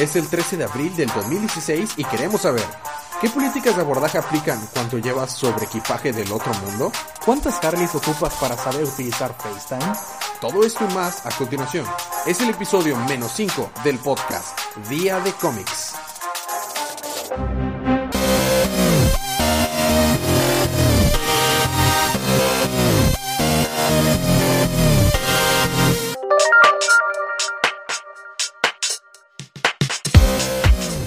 Es el 13 de abril del 2016 y queremos saber, ¿qué políticas de abordaje aplican cuando llevas sobre equipaje del otro mundo? ¿Cuántas Harleys ocupas para saber utilizar FaceTime? Todo esto y más a continuación. Es el episodio menos 5 del podcast Día de Cómics.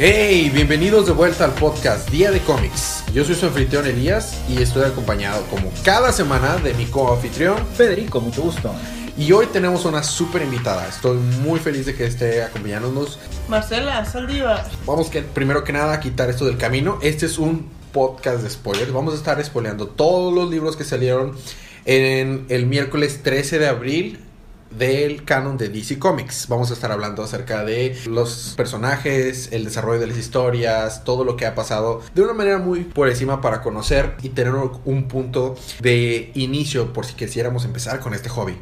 Hey, bienvenidos de vuelta al podcast Día de Cómics. Yo soy su anfitrión Elías y estoy acompañado como cada semana de mi co-anfitrión Federico, mucho gusto. Y hoy tenemos una súper invitada. Estoy muy feliz de que esté acompañándonos. Marcela Saldívar. Vamos que primero que nada a quitar esto del camino. Este es un podcast de spoilers. Vamos a estar spoileando todos los libros que salieron en el miércoles 13 de abril del canon de DC Comics. Vamos a estar hablando acerca de los personajes, el desarrollo de las historias, todo lo que ha pasado de una manera muy por encima para conocer y tener un punto de inicio por si quisiéramos empezar con este hobby.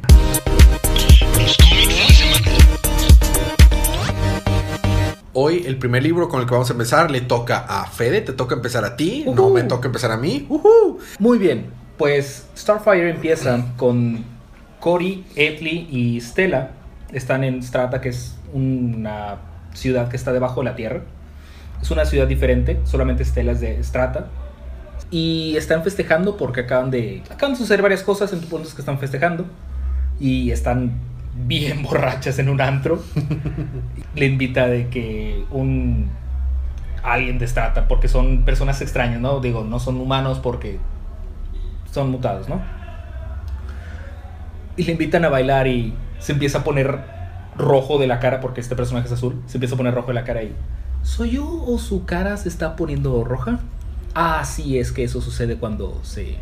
Hoy el primer libro con el que vamos a empezar le toca a Fede, te toca empezar a ti, no me toca empezar a mí. Muy bien, pues Starfire empieza con Cory, Etli y Stella están en Strata, que es una ciudad que está debajo de la tierra. Es una ciudad diferente, solamente Stella es de Strata. Y están festejando porque acaban de, acaban de suceder varias cosas en tu punto que están festejando. Y están bien borrachas en un antro. Le invita de que un alguien de Strata, porque son personas extrañas, ¿no? Digo, no son humanos porque son mutados, ¿no? Y le invitan a bailar y se empieza a poner rojo de la cara porque este personaje es azul. Se empieza a poner rojo de la cara y... ¿Soy yo o su cara se está poniendo roja? Ah, sí, es que eso sucede cuando se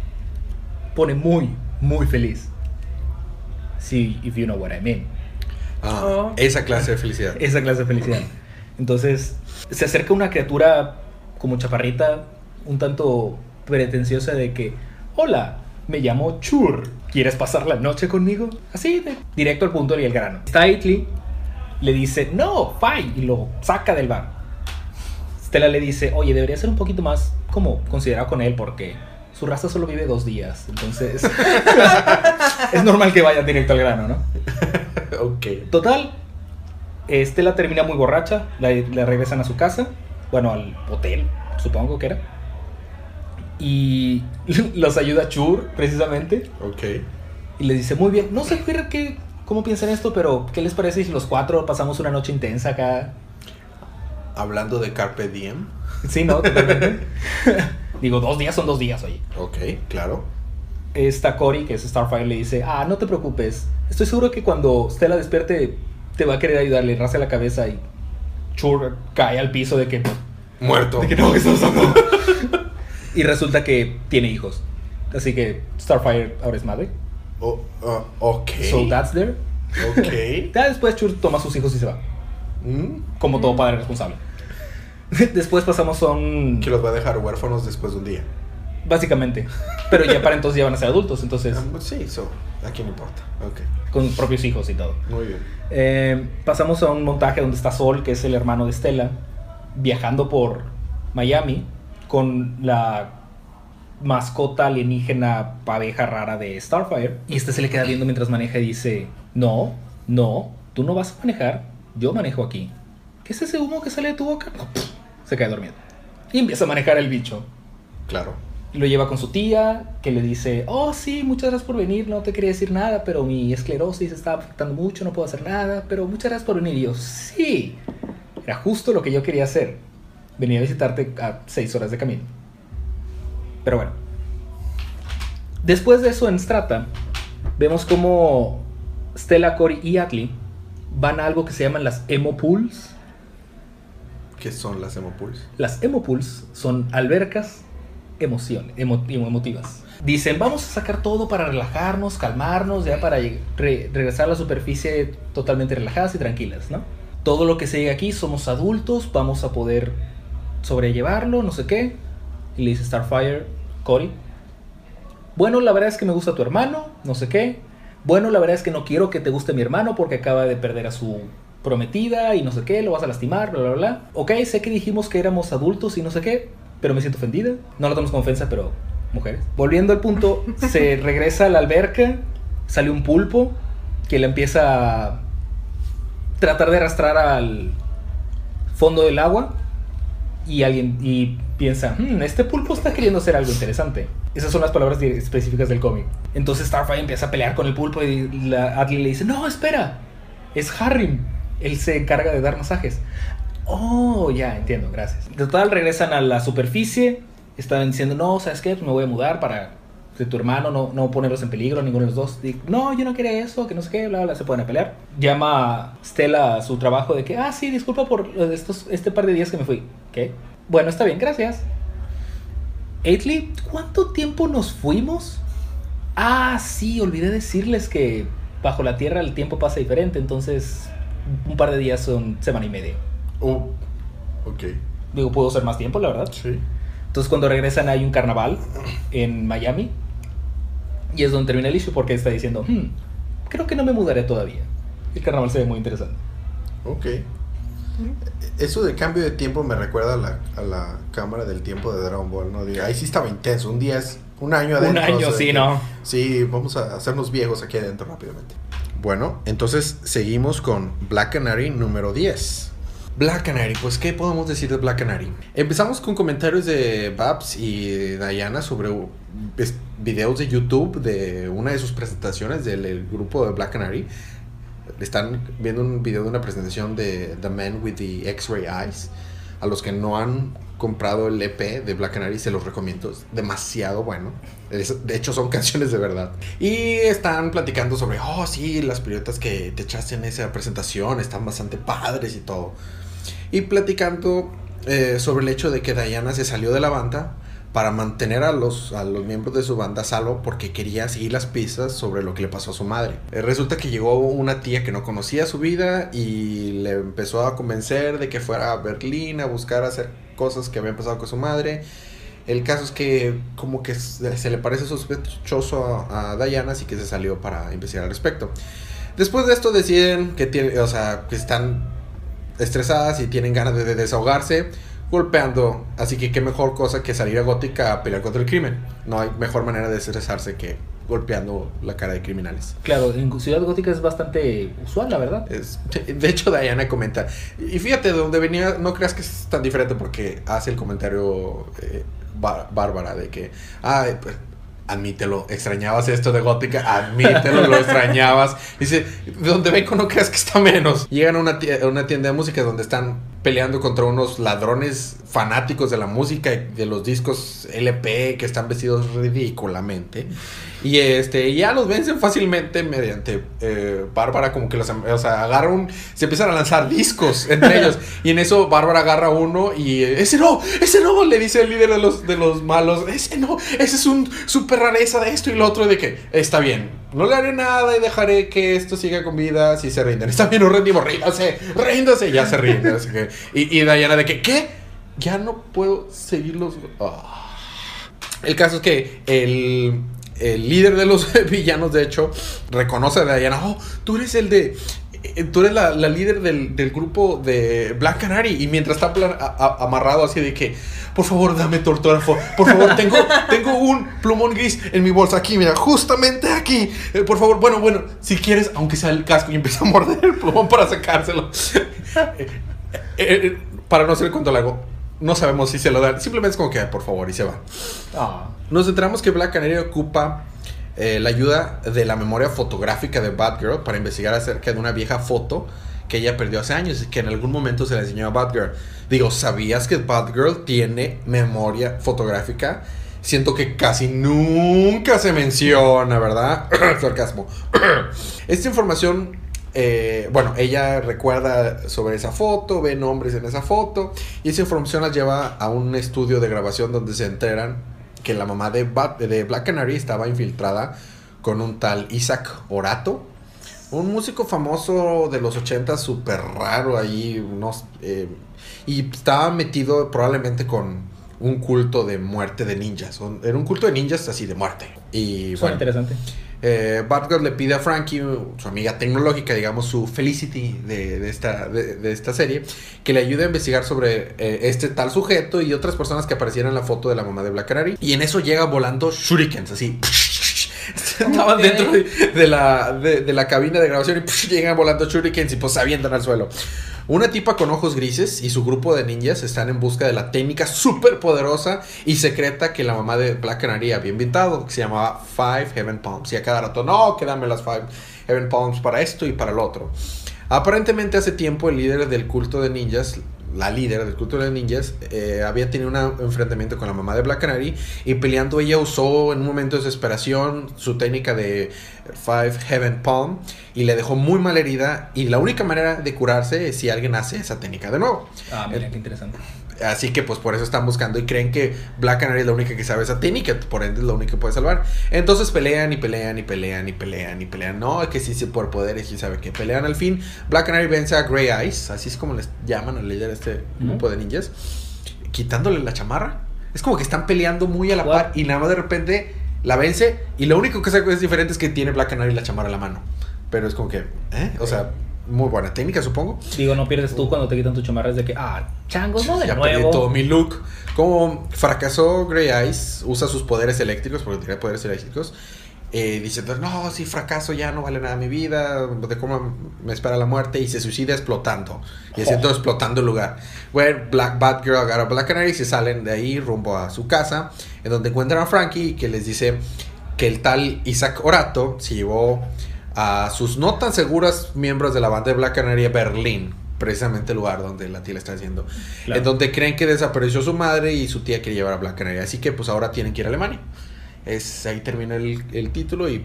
pone muy, muy feliz. Sí, if you know what I mean. Ah, oh. esa clase de felicidad. esa clase de felicidad. Entonces, se acerca una criatura como chaparrita, un tanto pretenciosa de que, hola, me llamo Chur. ¿Quieres pasar la noche conmigo? Así, directo al punto y el grano. Tightly le dice, no, fine, y lo saca del bar. Stella le dice, oye, debería ser un poquito más como considerado con él porque su raza solo vive dos días. Entonces, es normal que vaya directo al grano, ¿no? ok. Total, Stella termina muy borracha, le regresan a su casa, bueno, al hotel, supongo que era y los ayuda Chur, precisamente. Ok. Y les dice, muy bien, no sé qué, cómo piensan esto, pero ¿qué les parece si los cuatro pasamos una noche intensa acá? Hablando de Carpe Diem. Sí, ¿no? Totalmente. Digo, dos días son dos días, oye. Ok, claro. Esta Cory, que es Starfire, le dice, ah, no te preocupes. Estoy seguro que cuando Stella despierte te va a querer ayudarle, rasga la cabeza y Chur cae al piso de que... Muerto. De que no, que estás y resulta que tiene hijos. Así que Starfire ahora es madre. Oh, uh, ok. So that's there. Ok. ya después Chur toma sus hijos y se va. Mm. Como todo padre responsable. después pasamos a un. Que los va a dejar huérfanos después de un día. Básicamente. Pero ya para entonces ya van a ser adultos, entonces. Ah, pues sí, eso. ¿A quién importa? Ok. Con propios hijos y todo. Muy bien. Eh, pasamos a un montaje donde está Sol, que es el hermano de Stella, viajando por Miami con la mascota alienígena paveja rara de Starfire. Y este se le queda viendo mientras maneja y dice, no, no, tú no vas a manejar, yo manejo aquí. ¿Qué es ese humo que sale de tu boca? se cae dormido. Y empieza a manejar el bicho. Claro. Lo lleva con su tía, que le dice, oh sí, muchas gracias por venir, no te quería decir nada, pero mi esclerosis está afectando mucho, no puedo hacer nada, pero muchas gracias por venir. Y yo, sí, era justo lo que yo quería hacer venía a visitarte a seis horas de camino. Pero bueno. Después de eso en Strata, vemos como Stella, Cory y Atli van a algo que se llaman las emo pools. ¿Qué son las emo pools? Las emo pools son albercas emoción, emotivas. Dicen, vamos a sacar todo para relajarnos, calmarnos, ya para regresar a la superficie totalmente relajadas y tranquilas, ¿no? Todo lo que se llega aquí somos adultos, vamos a poder sobrellevarlo, no sé qué. Y le dice Starfire, Cory. Bueno, la verdad es que me gusta tu hermano, no sé qué. Bueno, la verdad es que no quiero que te guste mi hermano porque acaba de perder a su prometida y no sé qué, lo vas a lastimar, bla, bla, bla. Ok, sé que dijimos que éramos adultos y no sé qué, pero me siento ofendida. No lo tomes como ofensa, pero mujeres. Volviendo al punto, se regresa a la alberca, sale un pulpo que le empieza a tratar de arrastrar al fondo del agua y alguien y piensa, "Hmm, este pulpo está queriendo hacer algo interesante. Esas son las palabras específicas del cómic. Entonces Starfire empieza a pelear con el pulpo y la Adley le dice, no, espera, es Harry. Él se encarga de dar masajes. Oh, ya, entiendo, gracias. Total, regresan a la superficie. Están diciendo, no, ¿sabes qué? Me voy a mudar para de tu hermano, no, no ponerlos en peligro, ninguno de los dos. Digo, no, yo no quería eso, que no sé qué, bla, bla, se pueden a pelear. Llama Stella a su trabajo de que, ah, sí, disculpa por estos, este par de días que me fui. ¿Qué? Bueno, está bien, gracias. Aitley, ¿cuánto tiempo nos fuimos? Ah, sí, olvidé decirles que bajo la tierra el tiempo pasa diferente, entonces un par de días son semana y media. Oh, ok. Digo, puedo ser más tiempo, la verdad. Sí. Entonces cuando regresan hay un carnaval en Miami y es donde termina el issue porque está diciendo, "Hmm, creo que no me mudaré todavía. El carnaval se ve muy interesante. Ok. Eso de cambio de tiempo me recuerda a la, a la cámara del tiempo de Dragon Ball, ¿no? Ahí sí estaba intenso. Un día es un año Un adentro. año, o sea, sí, que- ¿no? Sí, vamos a hacernos viejos aquí adentro rápidamente. Bueno, entonces seguimos con Black Canary número 10. Black Canary, pues ¿qué podemos decir de Black Canary? Empezamos con comentarios de Babs y Diana sobre videos de YouTube de una de sus presentaciones del el grupo de Black Canary. Están viendo un video de una presentación de The Man with the X-Ray Eyes. A los que no han comprado el EP de Black Canary se los recomiendo. Es demasiado bueno. De hecho son canciones de verdad. Y están platicando sobre, oh sí, las piruetas que te echaste en esa presentación están bastante padres y todo. Y platicando eh, sobre el hecho de que Diana se salió de la banda para mantener a los, a los miembros de su banda salvo porque quería seguir las pistas sobre lo que le pasó a su madre. Eh, resulta que llegó una tía que no conocía su vida y le empezó a convencer de que fuera a Berlín a buscar hacer cosas que habían pasado con su madre. El caso es que como que se se le parece sospechoso a, a Diana, así que se salió para investigar al respecto. Después de esto deciden que, tiene, o sea, que están estresadas y tienen ganas de, de desahogarse golpeando. Así que qué mejor cosa que salir a Gótica a pelear contra el crimen. No hay mejor manera de estresarse que golpeando la cara de criminales. Claro, en Ciudad Gótica es bastante usual, la verdad. Es- de hecho, Diana comenta. Y fíjate de dónde venía, no creas que es tan diferente porque hace el comentario eh, Bá- Bárbara de que, pues, admítelo, extrañabas esto de Gótica, admítelo, lo extrañabas. Dice, de donde vengo no creas que está menos. Llegan a una, tie- a una tienda de música donde están peleando contra unos ladrones fanáticos de la música y de los discos LP que están vestidos ridículamente. Y este, ya los vencen fácilmente mediante eh, Bárbara, como que los o sea, agarra un, se empiezan a lanzar discos entre ellos. Y en eso Bárbara agarra uno y ese no, ese no, le dice el líder de los, de los malos, ese no, ese es un super rareza de esto y lo otro, de que está bien, no le haré nada y dejaré que esto siga con vida si se rinden. Está bien, nos rendimos, ríndase, ríndase, ya se rinden. y, y Diana de que, ¿qué? Ya no puedo seguirlos. Ah. El caso es que el, el líder de los villanos, de hecho, reconoce a Diana. Oh, tú eres el de. eh, Tú eres la, la líder del, del grupo de Black Canary. Y mientras está pla- a- a- amarrado así de que, por favor, dame tu autógrafo. Por favor, tengo, tengo un plumón gris en mi bolsa aquí, mira, justamente aquí. Eh, por favor, bueno, bueno, si quieres, aunque sea el casco, y empieza a morder el plumón para sacárselo. Eh, para no hacer el cuento largo, no sabemos si se lo dan. Simplemente es como que, por favor, y se va. Ah, Nos enteramos que Black Canary ocupa eh, la ayuda de la memoria fotográfica de Batgirl para investigar acerca de una vieja foto que ella perdió hace años y que en algún momento se la enseñó a Batgirl. Digo, ¿sabías que Batgirl tiene memoria fotográfica? Siento que casi nunca se menciona, ¿verdad? Sarcasmo. Esta información, eh, bueno, ella recuerda sobre esa foto, ve nombres en esa foto y esa información la lleva a un estudio de grabación donde se enteran que la mamá de, Bat- de Black Canary estaba infiltrada con un tal Isaac Orato, un músico famoso de los 80, súper raro ahí, unos, eh, y estaba metido probablemente con un culto de muerte de ninjas. Era un culto de ninjas así de muerte. Y suena bueno, interesante. Eh, Batgirl le pide a Frankie, su amiga tecnológica, digamos su Felicity de, de esta, de, de esta serie, que le ayude a investigar sobre eh, este tal sujeto y otras personas que aparecieran en la foto de la mamá de Black Canary. Y en eso llega volando shurikens, así. Estaban dentro de, de la, de, la cabina de grabación y llegan volando shurikens y pues se avientan al suelo. Una tipa con ojos grises y su grupo de ninjas están en busca de la técnica súper poderosa y secreta que la mamá de Black Canary había inventado, que se llamaba Five Heaven Palms. Y a cada rato, no, que dame las Five Heaven Palms para esto y para el otro. Aparentemente hace tiempo el líder del culto de ninjas, la líder del culto de ninjas, eh, había tenido un enfrentamiento con la mamá de Black Canary y peleando ella usó en un momento de desesperación su técnica de Five Heaven Palm y le dejó muy mal herida y la única manera de curarse es si alguien hace esa técnica de nuevo. Ah, mira, qué interesante. Así que pues por eso están buscando y creen que Black Canary es la única que sabe esa técnica, por ende es la única que puede salvar. Entonces pelean y pelean y pelean y pelean y pelean. No, que sí, sí, por poderes y sabe que pelean al fin. Black Canary vence a Grey Eyes, así es como les llaman al líder de este grupo de ninjas, quitándole la chamarra. Es como que están peleando muy a la par y nada más de repente la vence y lo único que es diferente es que tiene Black Canary la chamarra en la mano. Pero es como que, ¿eh? O sea, muy buena técnica, supongo. Digo, no pierdes tú cuando te quitan tu chamarra es de que, ah, changos, no de ya perdí nuevo. todo mi look. Como fracasó Grey Eyes, usa sus poderes eléctricos, porque tiene poderes eléctricos. Eh, diciendo, no, si fracaso ya no vale nada mi vida, de cómo me espera la muerte, y se suicida explotando, y haciendo Oh. explotando el lugar. Bueno, Black Batgirl agarra a Black Canary y se salen de ahí rumbo a su casa, en donde encuentran a Frankie, que les dice que el tal Isaac Orato se llevó a sus no tan seguras miembros de la banda de Black Canary Berlín, precisamente el lugar donde la tía le está. Claro. En donde creen que desapareció su madre y su tía quiere llevar a Black Canary. Así que pues ahora tienen que ir a Alemania. Es, ahí termina el, el título y,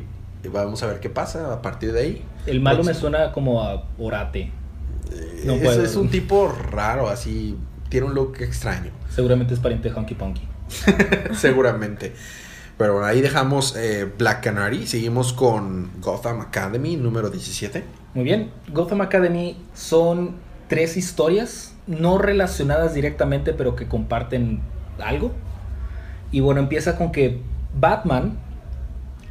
vamos a ver qué pasa a partir de ahí. El malo me Próximo. suena como a Orate. No es, puedo. es un tipo raro, así, tiene un look extraño, Seguramente es pariente de Honky Punky. seguramente. Pero ahí dejamos eh, Black Canary, seguimos con Gotham Academy número 17. Muy bien, Gotham Academy son tres historias no relacionadas directamente, pero que comparten algo. Y bueno, empieza con que Batman,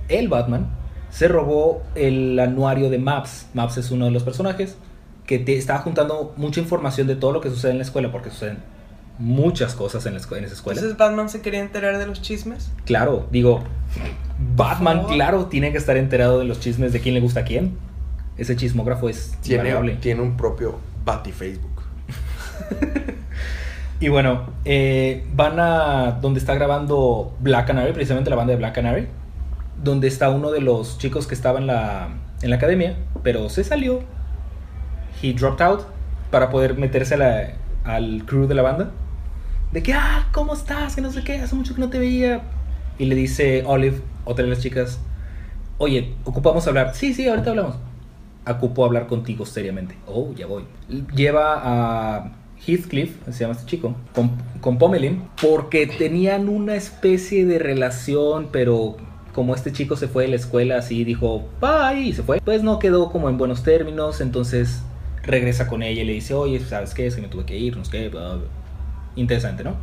el Batman, se robó el anuario de Maps. Maps es uno de los personajes que te está juntando mucha información de todo lo que sucede en la escuela, porque suceden muchas cosas en, la en esa escuela. Entonces Batman se quería enterar de los chismes. Claro, digo, Batman, claro, tiene que estar enterado de los chismes de quién le gusta a quién. Ese chismógrafo es Tiene, invariable. tiene un propio Bati Facebook. Y bueno, eh, van a donde está grabando Black Canary, precisamente la banda de Black Canary, donde está uno de los chicos que estaba en la, en la academia, pero se salió. He dropped out para poder meterse a la- al crew de la banda. De que, ah, ¿cómo estás? Que no sé qué, hace mucho que no te veía. Y le dice Olive, otra de las chicas, oye, ocupamos hablar. Sí, sí, ahorita hablamos. Ocupo hablar contigo seriamente. Oh, ya voy. Lleva a Heathcliff, se llama este chico, con, con Pomelin, porque tenían una especie de relación, pero como este chico se fue de la escuela así, dijo, bye, y se fue, pues no quedó como en buenos términos, entonces regresa con ella y le dice, oye, ¿sabes qué? Es que me tuve que ir, no sé qué, bla, bla". Interesante, ¿no?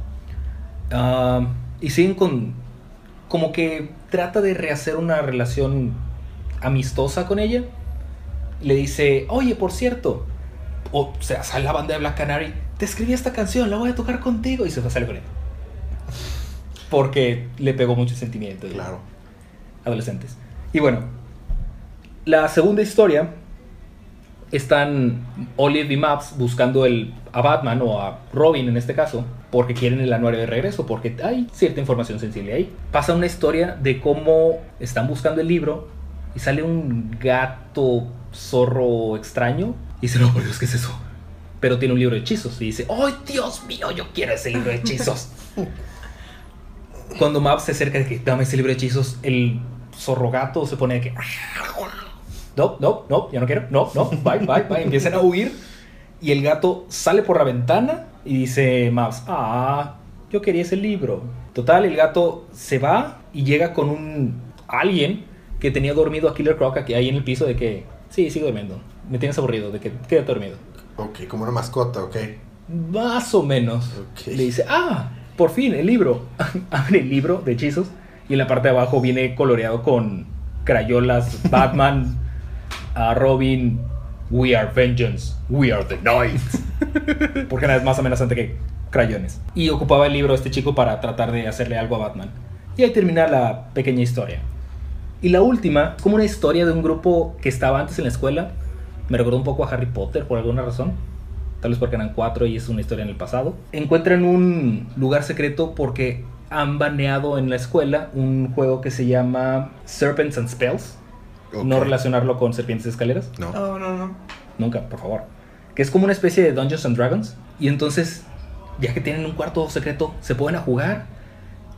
Y siguen con, como que trata de rehacer una relación amistosa con ella. Le dice, oye, por cierto, o sea, sale la banda de Black Canary, te escribí esta canción, la voy a tocar contigo. Y se sale con él. Porque le pegó mucho sentimiento. Claro. Adolescentes. Y bueno, la segunda historia están Olive y Maps buscando el, a Batman o a Robin en este caso, porque quieren el anuario de regreso, porque hay cierta información sensible ahí. Pasa una historia de cómo están buscando el libro y sale un gato zorro extraño y dice, no, por Dios, ¿qué es eso? Pero tiene un libro de hechizos y dice, ¡ay, Dios mío, yo quiero ese libro de hechizos! Cuando Maps se acerca de que dame ese libro de hechizos, el zorro gato se pone de que. No, no, no, ya no quiero. No, no, bye, bye, bye. Empiezan a huir. Y el gato sale por la ventana y dice Maps, ah, yo quería ese libro. Total, el gato se va y llega con un alguien que tenía dormido a Killer Croc aquí ahí en el piso de que, sí, sigo durmiendo. Me tienes aburrido, de que quédate dormido. Ok, como una mascota, ok. Más o menos. Ok. Le dice, ah, por fin, el libro. Abre el libro de hechizos y en la parte de abajo viene coloreado con crayolas, Batman, a Robin, We are vengeance, we are the knights. Porque nada es más amenazante que crayones. Y ocupaba el libro este chico para tratar de hacerle algo a Batman. Y ahí termina la pequeña historia. Y la última, como una historia de un grupo que estaba antes en la escuela. Me recordó un poco a Harry Potter por alguna razón. Tal vez porque eran cuatro y es una historia en el pasado. Encuentran un lugar secreto porque han baneado en la escuela un juego que se llama Serpents and Spells. No relacionarlo con serpientes y escaleras. No. Oh, no, no. Nunca, por favor. Que es como una especie de Dungeons and Dragons. Y entonces, ya que tienen un cuarto secreto, se pueden a jugar.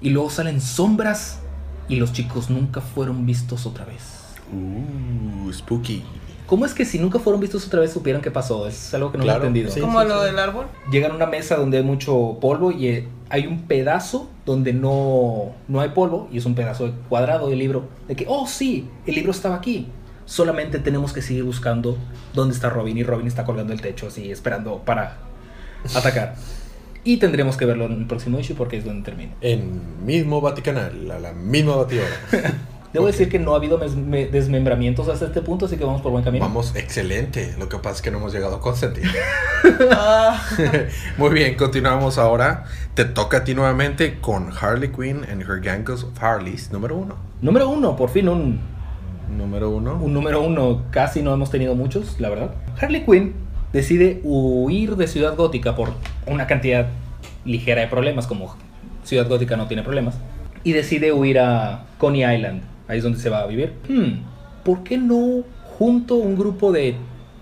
Y luego salen sombras. Y los chicos nunca fueron vistos otra vez. Uh, spooky. ¿Cómo es que si nunca fueron vistos otra vez supieron qué pasó? Es algo que no Claro, he entendido. sí. Como lo del árbol. Llegan a una mesa donde hay mucho polvo y eh, hay un pedazo donde no, no hay polvo y es un pedazo de cuadrado del libro. De que, oh sí, el libro estaba aquí. Solamente tenemos que seguir buscando dónde está Robin y Robin está colgando el techo así esperando para atacar. Y tendremos que verlo en el próximo issue porque es donde termina. En mismo Vaticanal, a la misma batidora. Debo decir que no ha habido desmembramientos hasta este punto, así que vamos por buen camino. Vamos, excelente. Lo que pasa es que no hemos llegado a Constantine. Muy bien, continuamos ahora. Te toca a ti nuevamente con Harley Quinn and Her Gang of Harleys, número uno. Número uno, por fin un, Número uno. un número uno, casi no hemos tenido muchos, la verdad. Harley Quinn decide huir de Ciudad Gótica por una cantidad ligera de problemas, como Ciudad Gótica no tiene problemas, y decide huir a Coney Island, ahí es donde se va a vivir. Hmm, ¿por qué no junto un grupo de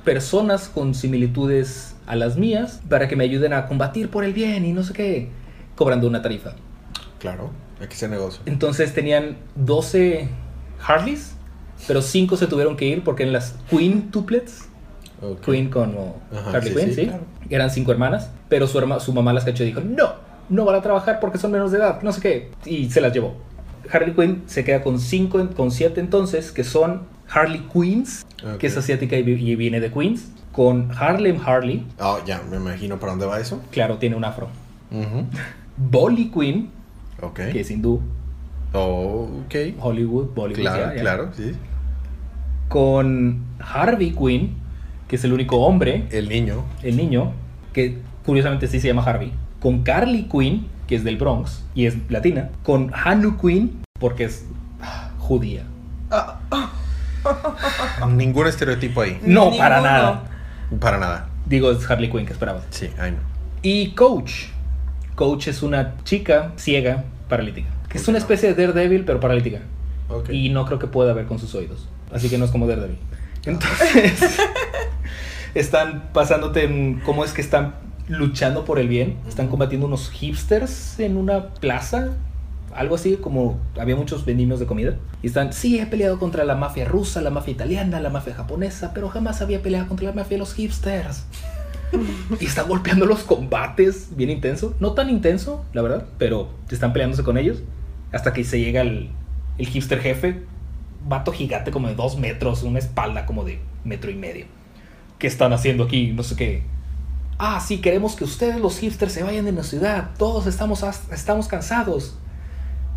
personas con similitudes a las mías para que me ayuden a combatir por el bien y no sé qué, cobrando una tarifa? Claro, que hacer negocio. Entonces tenían 12 Harleys, pero 5 se tuvieron que ir porque en las Queen tuplets, Ok. Queen como Ajá, Harley sí, Quinn, sí, sí, claro. eran 5 hermanas, pero su, herma- su mamá las cachó y dijo, no, no van a trabajar porque son menos de edad, no sé qué, y se las llevó. Harley Quinn se queda con 5, con 7 entonces, que son Harley Queens, que es asiática y, vi- y viene de Queens, con Harlem Harley, Ah, ya, me imagino para dónde va eso. claro, tiene un afro. Bolly Quinn, Ok. que es hindú, Oh, ok. Hollywood, Bollywood, Claro, ya, ya. claro, sí. con Harvey Quinn, que es el único hombre, El niño. el niño, que curiosamente sí se llama Harvey, con Carly Quinn, que es del Bronx y es latina, con Hanu Quinn, porque es ah, judía. ah, ah, Ningún estereotipo ahí. No, para nada. Para nada. Digo, es Harley Quinn que esperabas. Sí, ay no. Y Coach. Coach es una chica ciega paralítica. Que es una especie de Daredevil, pero paralítica. Y no creo que pueda ver con sus oídos. Así que no es como Daredevil. Entonces, están pasándote en cómo es que están luchando por el bien. Están combatiendo unos hipsters en una plaza. Algo así como había muchos vendimios de comida. Y están, sí, he peleado contra la mafia rusa, la mafia italiana, la mafia japonesa, pero jamás había peleado contra la mafia de los hipsters. y están golpeando los combates bien intenso. No tan intenso, la verdad, pero están peleándose con ellos. Hasta que se llega el, el hipster jefe, vato gigante como de dos metros, una espalda como de metro y medio. ¿Qué están haciendo aquí? No sé qué. Ah, sí, queremos que ustedes los hipsters se vayan de la ciudad. Todos estamos, estamos cansados.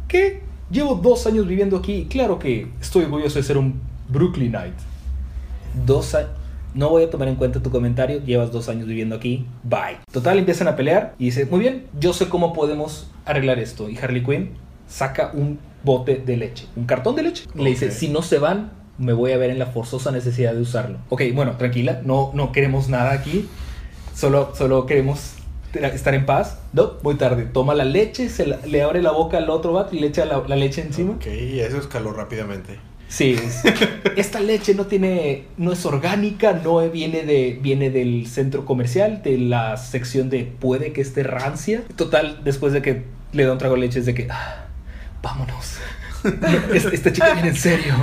¿Qué? Llevo dos años viviendo aquí y claro que estoy orgulloso de ser un Brooklynite. Dos años. No voy a tomar en cuenta tu comentario. Llevas dos años viviendo aquí. Bye. Total, empiezan a pelear y dice, muy bien, yo sé cómo podemos arreglar esto. Y Harley Quinn saca un bote de leche, un cartón de leche. Y Le dice, si no se van, me voy a ver en la forzosa necesidad de usarlo. Ok, bueno, tranquila, no, no queremos nada aquí. Solo, solo queremos estar en paz. No, muy tarde. Toma la leche, se la- le abre la boca al otro vato y le echa la, la leche encima. Ok, eso escaló rápidamente. Sí, es- esta leche no tiene, no es orgánica, no viene de, viene del centro comercial, de la sección de puede que esté rancia. Total, después de que le da un trago de leche es de que, "Ah, vámonos. Esta, esta chica viene en serio.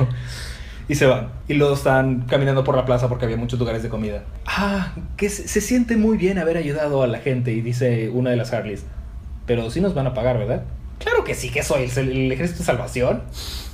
Y se van. Y luego están caminando por la plaza porque había muchos lugares de comida. Ah, que se, se siente muy bien haber ayudado a la gente. Y dice una de las Harleys. Pero sí nos van a pagar, ¿verdad? Claro que sí, que soy el, el ejército de salvación.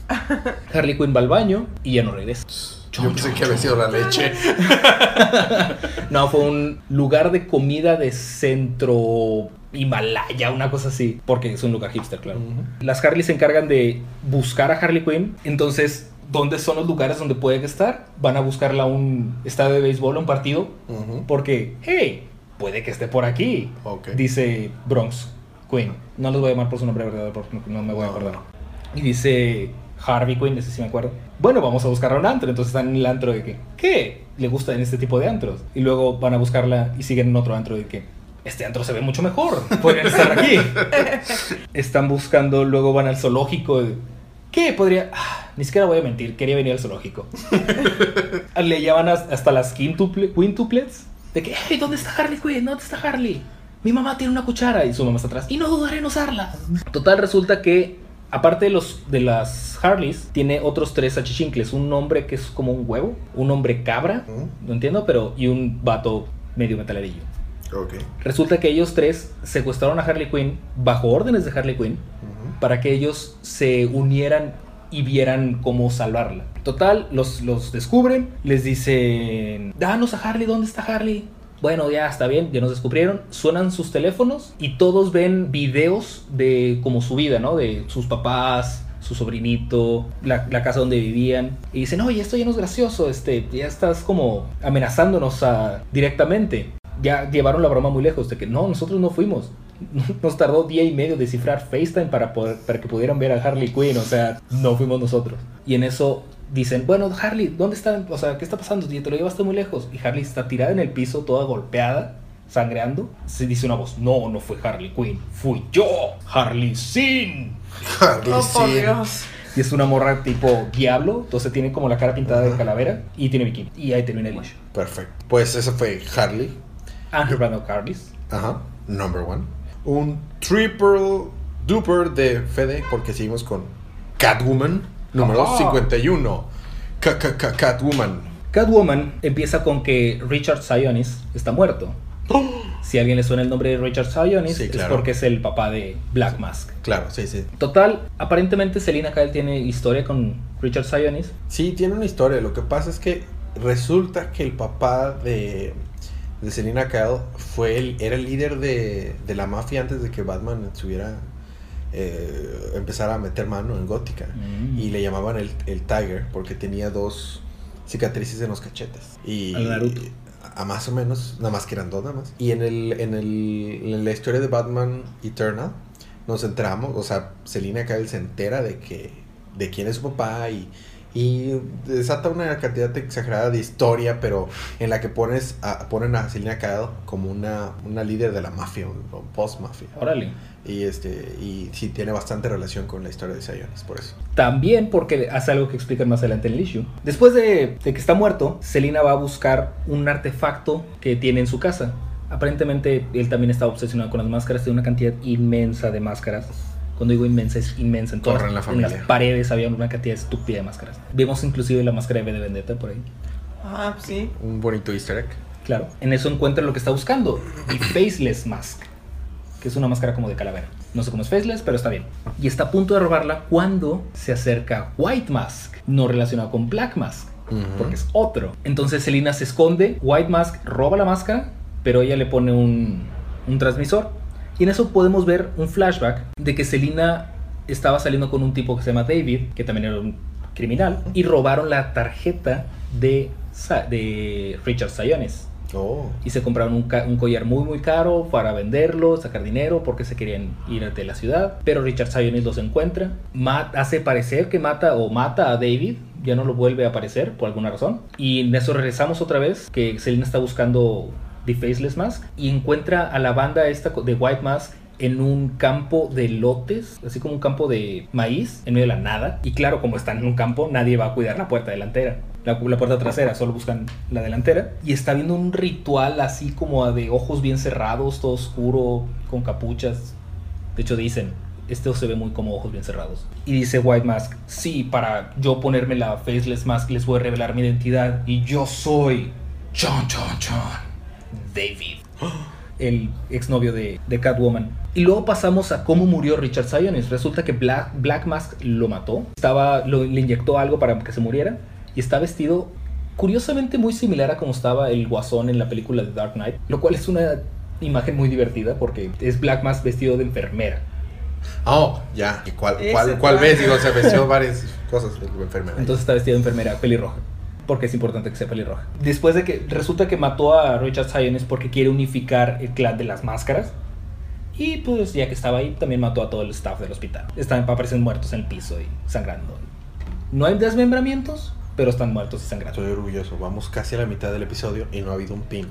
Harley Quinn va al baño y ya no regresa. Yo pensé que había sido la leche. No, fue un lugar de comida de centro Himalaya, una cosa así. Porque es un lugar hipster, claro. Las Harley se encargan de buscar a Harley Quinn. Entonces dónde son los lugares donde pueden estar. Van a buscarla a un estadio de béisbol, un partido, Ujú. porque, hey, puede que esté por aquí. Ok. Dice Bronx Queen. No los voy a llamar por su nombre verdadero porque no me voy a acordar. Y dice Harvey Quinn, ese sí me acuerdo. Bueno, vamos a buscar a un antro. Entonces están en el antro de que, ¿qué? Le gusta en este tipo de antros. Y luego van a buscarla y siguen en otro antro de que, este antro se ve mucho mejor. Podrían estar aquí. están buscando, luego van al zoológico. de, ¿Qué podría.? Ah, ni siquiera voy a mentir, quería venir al zoológico. Le llevan as- hasta las quintuple- quintuplets. De que, hey, ¿dónde está Harley Quinn? ¿Dónde está Harley? Mi mamá tiene una cuchara y su mamá está atrás. Y no dudaré en usarla. Total, resulta que, aparte de, los, de las Harleys, tiene otros tres achichincles. Un hombre que es como un huevo, un hombre cabra, no entiendo, pero. y un vato medio metalerillo. Ok. Resulta que ellos tres secuestraron a Harley Quinn bajo órdenes de Harley Quinn. Para que ellos se unieran y vieran cómo salvarla. Total, los, los descubren, les dicen, danos a Harley, ¿dónde está Harley? Bueno, ya está bien, ya nos descubrieron. Suenan sus teléfonos y todos ven videos de como su vida, ¿no? De sus papás, su sobrinito, la, casa donde vivían. Y dicen, oye, esto ya no es gracioso, este, ya estás como amenazándonos a- directamente. Ya llevaron la broma muy lejos de que no, nosotros no fuimos. Nos tardó día y medio descifrar FaceTime para, poder, para que pudieran ver a Harley Quinn, o sea, no fuimos nosotros. Y en eso dicen, bueno, Harley, ¿dónde está? O sea, ¿qué está pasando? Y te lo llevaste muy lejos. Y Harley está tirada en el piso, toda golpeada, sangreando. Se dice una voz, no, no fue Harley Quinn, fui yo, Harley Sin. Harley, Oh, por. Dios. Y es una morra tipo diablo, entonces tiene como la cara pintada de calavera y tiene bikini. Y ahí termina el issue. Perfecto. Pues ese fue Harley. Andrew Brandon Harleys. Ajá. Number one. Un triple duper de Fede, porque seguimos con Catwoman. Número Ajá. 51. Ca- ca- ca- Catwoman. Catwoman empieza con que Richard Sionis está muerto. Si a alguien le suena el nombre de Richard Sionis, Sí, es porque es el papá de Black Mask. Claro, sí, sí. Total, aparentemente Selina Kyle tiene historia con Richard Sionis. Sí, tiene una historia. Lo que pasa es que resulta que el papá de, de Selina Kyle fue el, era el líder de, de la mafia antes de que Batman estuviera eh, empezara a meter mano en Gótica. Mm. Y le llamaban el, el Tiger porque tenía dos cicatrices en los cachetes. Y Al Naruto. a más o menos, nada más que eran dos nada más. Y en el, en el en la historia de Batman Eternal nos enteramos, o sea, Selina Kyle se entera de que de quién es su papá y y desata una cantidad exagerada de historia, pero en la que pones a, ponen a Selina Kyle como una, una líder de la mafia, o post mafia. Órale. Y este y sí tiene bastante relación con la historia de Sionis, por eso. También porque hace algo que explican más adelante en el issue. Después de, de que está muerto, Selina va a buscar un artefacto que tiene en su casa. Aparentemente él también estaba obsesionado con las máscaras, tiene una cantidad inmensa de máscaras. Cuando digo inmensa es inmensa. En, todas, la en las paredes había una cantidad estúpida de máscaras. Vemos inclusive la máscara de Vendetta por ahí. Ah, sí. Un bonito easter egg. Claro. En eso encuentra lo que está buscando. The Faceless Mask. Que es una máscara como de calavera. No sé cómo es Faceless, pero está bien. Y está a punto de robarla cuando se acerca White Mask. No relacionado con Black Mask. Ujú. Porque es otro. Entonces Selina se esconde. White Mask roba la máscara. Pero ella le pone un, un transmisor. Y en eso podemos ver un flashback de que Selina estaba saliendo con un tipo que se llama David. Que también era un criminal. Y robaron la tarjeta de, de Richard Sionis Oh. y se compraron un, collar muy muy caro para venderlo, sacar dinero porque se querían ir de la ciudad. Pero Richard Sionis los encuentra, hace parecer que mata o mata a David, ya no lo vuelve a aparecer por alguna razón. Y en eso regresamos otra vez, que Selina está buscando The Faceless Mask y encuentra a la banda esta de White Mask en un campo de lotes, así como un campo de maíz en medio de la nada. Y claro, como están en un campo, nadie va a cuidar la puerta delantera. La, la puerta trasera, solo buscan la delantera. Y está viendo un ritual así como de ojos bien cerrados, todo oscuro, con capuchas. De hecho dicen, este se ve muy como ojos bien cerrados. Y dice White Mask, sí, para yo ponerme la Faceless Mask les voy a revelar mi identidad. Y yo soy John, John, John, David. El exnovio de, de Catwoman. Y luego pasamos a cómo murió Richard Sionis. Resulta que Black, Black Mask lo mató. Estaba, lo- le inyectó algo para que se muriera. Y está vestido curiosamente muy similar a como estaba el guasón en la película de Dark Knight. Lo cual es una imagen muy divertida porque es Black Mask vestido de enfermera. Oh, ya. ¿Y cuál, cuál, cuál traje. ves? Digo, se venció varias cosas de la enfermedad. Entonces está vestida de enfermera pelirroja. Porque es importante que sea pelirroja. Después de que resulta que mató a Richard Sionis porque quiere unificar el clan de las máscaras. Y pues ya que estaba ahí, también mató a todo el staff del hospital. Están, aparecen muertos en el piso y sangrando. No hay desmembramientos, pero están muertos y sangrando. Estoy orgulloso. Vamos casi a la mitad del episodio y no ha habido un pin.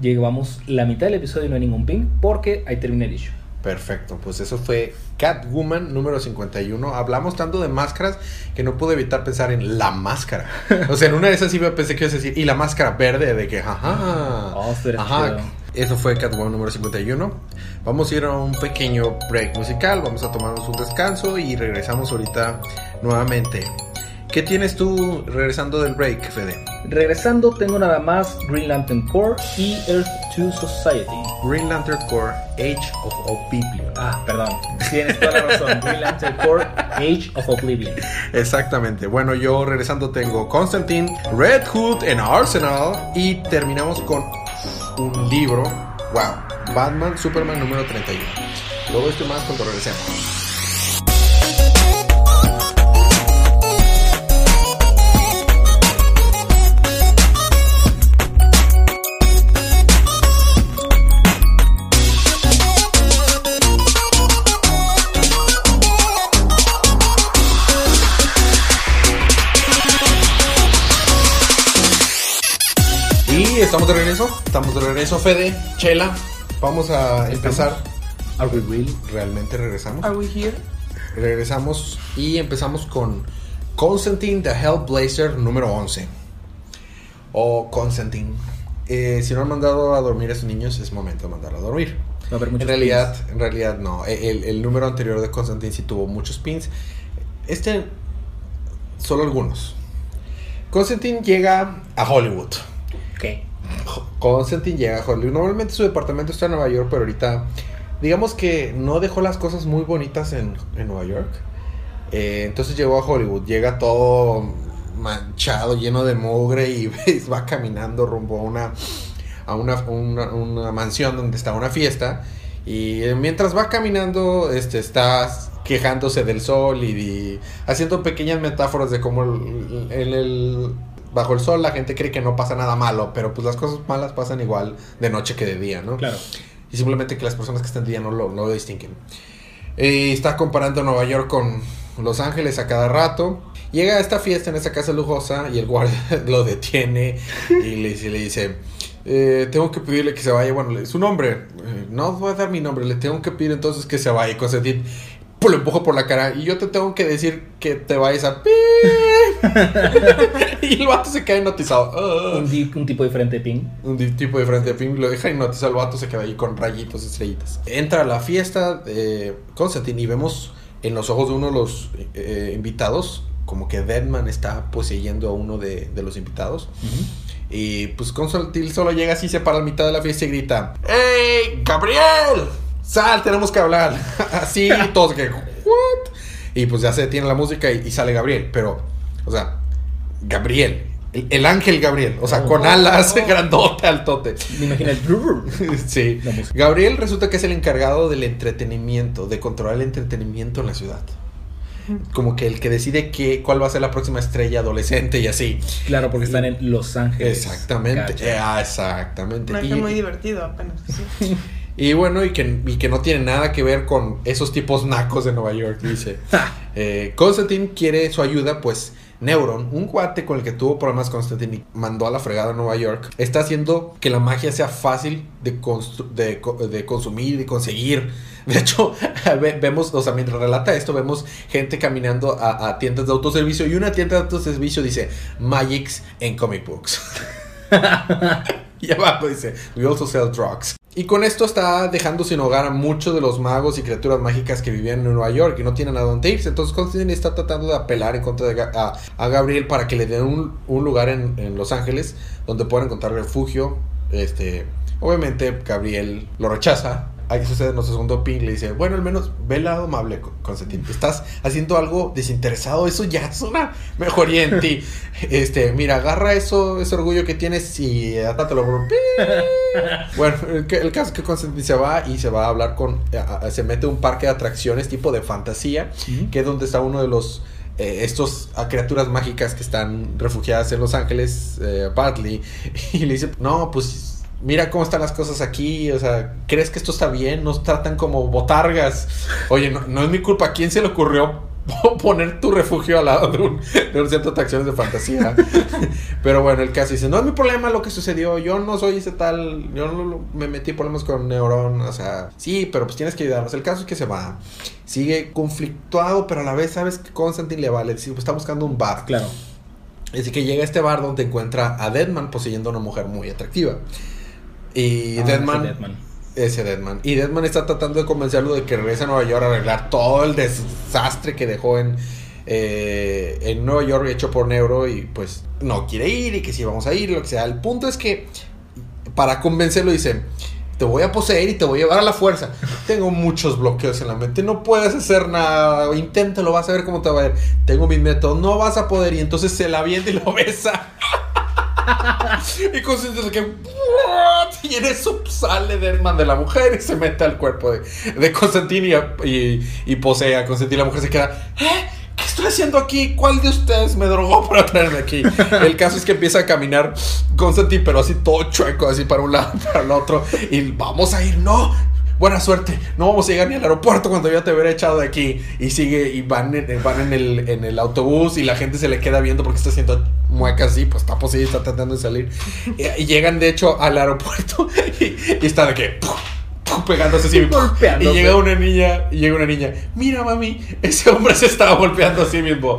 Llevamos la mitad del episodio y no hay ningún ping porque ahí termina el issue. Perfecto, pues eso fue Catwoman número 51. Hablamos tanto de máscaras que no pude evitar pensar en la máscara. O sea, en una de esas sí me pensé que ibas a decir, y la máscara verde, de que, ajá. Oh, ajá. Eso fue Catwoman número 51. Vamos a ir a un pequeño break musical, vamos a tomarnos un descanso y regresamos ahorita nuevamente. ¿Qué tienes tú regresando del break, Fede? Regresando, tengo nada más Green Lantern Corps y Earth 2 Society. Green Lantern Corps, Age of Oblivion. Ah, perdón. Tienes toda la razón. Green Lantern Corps, Age of Oblivion. Exactamente. Bueno, yo regresando tengo Constantine, Red Hood en Arsenal y terminamos con un libro. Wow. Batman, Superman número 31. Luego esto más cuando regresemos. Estamos de regreso. Estamos de regreso, Fede, Chela. Vamos a empezar. Are we real? ¿Realmente regresamos? Are we here? Regresamos y empezamos con Constantine the Hellblazer número 11. O Constantine. Eh, si no han mandado a dormir a sus niños, es momento de mandarlo a dormir. Va a haber muchos En realidad, en realidad no. El, el número anterior de Constantine sí tuvo muchos pins. Este, solo algunos. Constantine llega a Hollywood. pins. Constantine llega a Hollywood. Normalmente su departamento está en Nueva York, pero ahorita, digamos que no dejó las cosas muy bonitas en, Nueva York. Eh, entonces llegó a Hollywood. Llega todo manchado, lleno de mugre y va caminando rumbo a una, a una, una, mansión donde está una fiesta. Y eh, mientras va caminando, este, está quejándose del sol y, haciendo pequeñas metáforas de cómo el- el, bajo el sol la gente cree que no pasa nada malo, pero pues las cosas malas pasan igual de noche que de día, ¿no? Claro. Y simplemente que las personas que están de día no lo, no lo distinguen. Eh, está comparando Nueva York con Los Ángeles a cada rato. Llega a esta fiesta en esta casa lujosa y el guardia lo detiene y le, dice- le dice, eh, tengo que pedirle que se vaya, bueno, su nombre, eh, no voy a dar mi nombre, le tengo que pedir entonces que se vaya. Y pues, lo empujo por la cara y yo te tengo que decir que te vayas a... y el vato se queda hipnotizado. Ah. Un, di- un tipo diferente de ping. Un tipo diferente de film, lo deja hipnotizado el vato, se queda ahí con rayitos, estrellitas. Entra a la fiesta de Constantine y vemos en los ojos de uno de los eh, invitados, como que Deadman está poseyendo a uno de, de los invitados. Y pues Constantine solo llega así, se para a la mitad de la fiesta y grita: ¡Ey, Gabriel! ¡Sal, tenemos que hablar! así, todos que, ¿what? Y pues ya se detiene la música y, y sale Gabriel, pero, o sea, Gabriel. El, el ángel Gabriel, o sea, con Oh. alas Oh. grandote al tote. Me imagino el... Sí. La música. Gabriel resulta que es el encargado del entretenimiento, de controlar el entretenimiento en la ciudad. Como que el que decide qué, cuál va a ser la próxima estrella adolescente y así. Claro, porque están en Los Ángeles. Exactamente. Ah, exactamente. Me Y, muy divertido apenas. sí. Y bueno, y que, y que no tiene nada que ver con esos tipos nacos de Nueva York, dice. Eh, Constantine quiere su ayuda, pues Neuron, un cuate con el que tuvo problemas Constantine y mandó a la fregada a Nueva York, está haciendo que la magia sea fácil de, de, de consumir y de conseguir. De hecho, ve- vemos, o sea, mientras relata esto, vemos gente caminando a, a tiendas de autoservicio y una tienda de autoservicio dice Magics and Comic Books. y abajo dice, we also sell drugs. Y con esto está dejando sin hogar a muchos de los magos y criaturas mágicas que vivían en Nueva York y no tienen a dónde irse. Entonces Constantine está tratando de apelar en contra de a, a Gabriel para que le den un, un lugar en, en Los Ángeles donde puedan encontrar refugio. Este, obviamente Gabriel lo rechaza ahí sucede nuestro segundo ping, le dice, bueno, al menos ve lado amable, Constantine. Estás haciendo algo desinteresado, eso ya es una mejoría en ti. Este, mira, agarra eso, ese orgullo que tienes y atátalo por un Bueno, el, caso es que Constantine se va y se va a hablar con, a- a- se mete a un parque de atracciones tipo de fantasía, que es donde está uno de los eh, estos a criaturas mágicas que están refugiadas en Los Ángeles, eh, Bartley, y le dice, no, pues mira cómo están las cosas aquí, o sea, ¿crees que esto está bien? Nos tratan como botargas. Oye, no, no es mi culpa, ¿a quién se le ocurrió poner tu refugio al lado de un, de un centro de atracciones de fantasía? Pero bueno, el caso dice, no es mi problema lo que sucedió, yo no soy ese tal, yo no me metí en problemas con Neuron, o sea, sí, pero pues tienes que ayudarnos. El caso es que se va, sigue conflictuado, pero a la vez sabes que Constantine le vale, dice, pues, está buscando un bar. Claro. Así que llega a este bar donde encuentra a Deadman poseyendo a una mujer muy atractiva. Y Ah, Deadman, ese Deadman. ese Deadman. Y Deadman está tratando de convencerlo de que regrese a Nueva York a arreglar todo el desastre que dejó en, eh, en Nueva York hecho por Neuro. Y pues no quiere ir y que sí vamos a ir, lo que sea. El punto es que para convencerlo dice, te voy a poseer y te voy a llevar a la fuerza. Tengo muchos bloqueos en la mente, no puedes hacer nada, inténtalo, vas a ver cómo te va a ir. Tengo mis métodos, no vas a poder. Y entonces se la avienta y lo besa. y consciente que y en eso sale Deadman de la mujer y se mete al cuerpo de, de Constantine y, y, y posee a Constantine. La mujer se queda, ¿eh? ¿Qué estoy haciendo aquí? ¿Cuál de ustedes me drogó para traerme aquí? El caso es que empieza a caminar Constantine, pero así todo chueco, así para un lado, para el otro. Y vamos a ir, no. Buena suerte, no vamos a llegar ni al aeropuerto cuando ya te hubiera echado de aquí. Y sigue, y van, en, van en, el, en el autobús y la gente se le queda viendo porque está haciendo muecas así, pues está poseído, está tratando de salir. Y, y llegan de hecho al aeropuerto y, y está de que pegándose así. Golpeándose. Y llega una niña, y llega una niña, mira mami, ese hombre se estaba golpeando a sí mismo.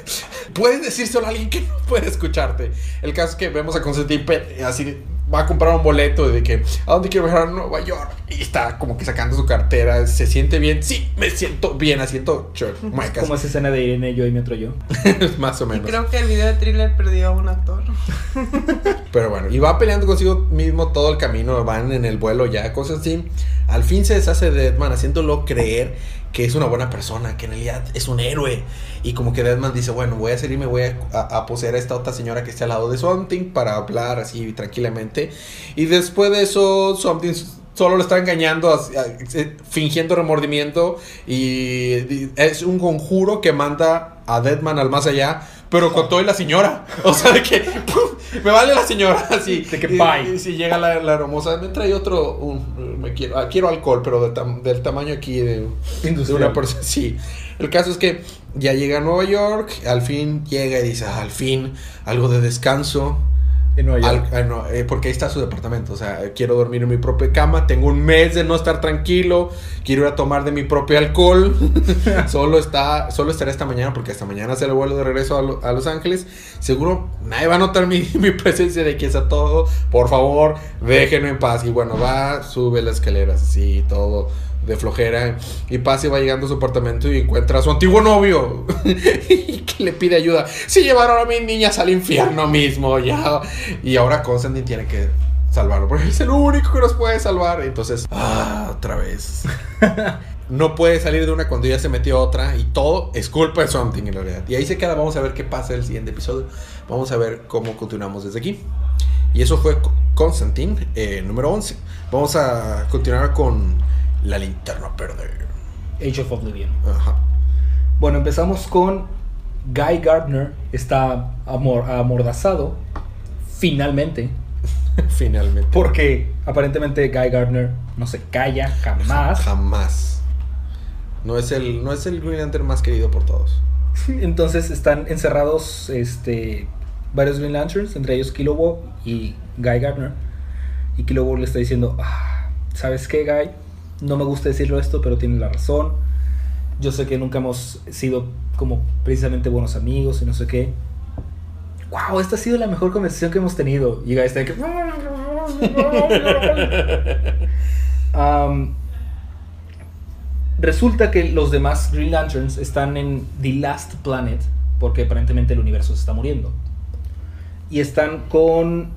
Puedes decírselo a alguien que no puede escucharte. El caso es que vemos a Constantine así va a comprar un boleto de que a dónde quiero viajar a Nueva York y está como que sacando su cartera, se siente bien, sí, me siento bien, haciendo ch- muecas, Como esa escena de Irene, yo y mi otro yo. más o Y menos. creo que el video de thriller perdió a un actor. Pero bueno, y va peleando consigo mismo todo el camino, van en el vuelo ya, cosas así. Al fin se deshace de Deadman, haciéndolo creer que es una buena persona, que en realidad es un héroe. Y como que Deadman dice, bueno, voy a salir y me voy a, a- a poseer a esta otra señora que está al lado de Something para hablar así tranquilamente. Y después de eso, Something solo lo está engañando, eh, fingiendo remordimiento. Y, es un conjuro que manda a Deadman al más allá, pero con todo y la señora. O sea, de que ¡pum! me vale la señora así. De que bye. y si llega la, la hermosa, me trae otro, un- me quiero, ah, quiero alcohol, pero del, tam- del tamaño aquí de, de una persona. Sí. El caso es que ya llega a Nueva York, al fin llega y dice, "Ah, al fin, algo de descanso. En Nueva York. Ah, no, eh, porque ahí está su departamento. O sea, quiero dormir en mi propia cama. Tengo un mes de no estar tranquilo. Quiero ir a tomar de mi propio alcohol. solo está, solo estaré esta mañana porque hasta mañana se el vuelo de regreso a, Lo- a Los Ángeles. Seguro nadie va a notar mi, mi presencia de aquí está todo. Por favor, déjenme en paz. Y bueno, va, sube las escaleras así, todo de flojera. Y pasa y va llegando a su apartamento y encuentra a su antiguo novio. y que le pide ayuda. Se llevaron a mis niñas al infierno mismo. Ya. Y ahora Constantine tiene que salvarlo. Porque es el único que nos puede salvar. Entonces, ah, otra vez. No puede salir de una cuando ya se metió otra. Y todo es culpa de Something en realidad. Y ahí se queda. Vamos a ver qué pasa en el siguiente episodio. Vamos a ver cómo continuamos desde aquí. Y eso fue Constantine, eh, número 11. Vamos a continuar con la linterna verde. Age of Oblivion. Ajá. Bueno, empezamos con Guy Gardner. Está amor, amordazado. Finalmente. Finalmente. Porque aparentemente Guy Gardner no se calla jamás. Jamás. No es el, no es el Green Lantern más querido por todos. Entonces están encerrados este, varios Green Lanterns, entre ellos Kilowog y Guy Gardner. Y Kilowog le está diciendo, "Ah, ¿sabes qué, Guy? No me gusta decirlo esto, pero tiene la razón. Yo sé que nunca hemos sido como precisamente buenos amigos y no sé qué. Wow, esta ha sido la mejor conversación que hemos tenido. Y Guy está de que... Resulta que los demás Green Lanterns están en The Last Planet, porque aparentemente el universo se está muriendo. Y están con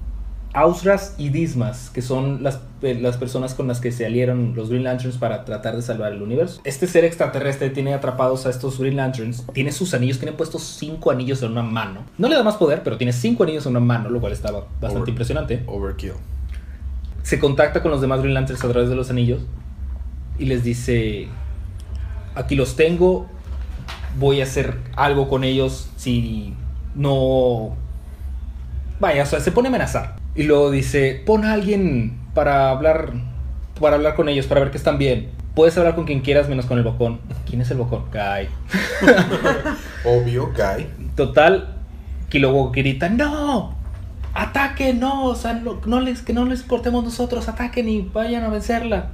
Ausras y Dismas, que son las, eh, las personas con las que se alieron los Green Lanterns para tratar de salvar el universo. Este ser extraterrestre tiene atrapados a estos Green Lanterns, tiene sus anillos, tiene puestos cinco anillos en una mano. No le da más poder, pero tiene cinco anillos en una mano, lo cual estaba bastante Over- impresionante. Overkill. Se contacta con los demás Green Lanterns a través de los anillos y les dice, aquí los tengo, voy a hacer algo con ellos si no... Vaya, o sea, se pone a amenazar. Y luego dice, pon a alguien para hablar, para hablar con ellos, para ver que están bien. Puedes hablar con quien quieras menos con el bocón. ¿Quién es el bocón? Guy. Obvio, Guy. Total, que luego grita, no, ataquen, no, o sea, no, no les, que no les cortemos nosotros, ataquen y vayan a vencerla.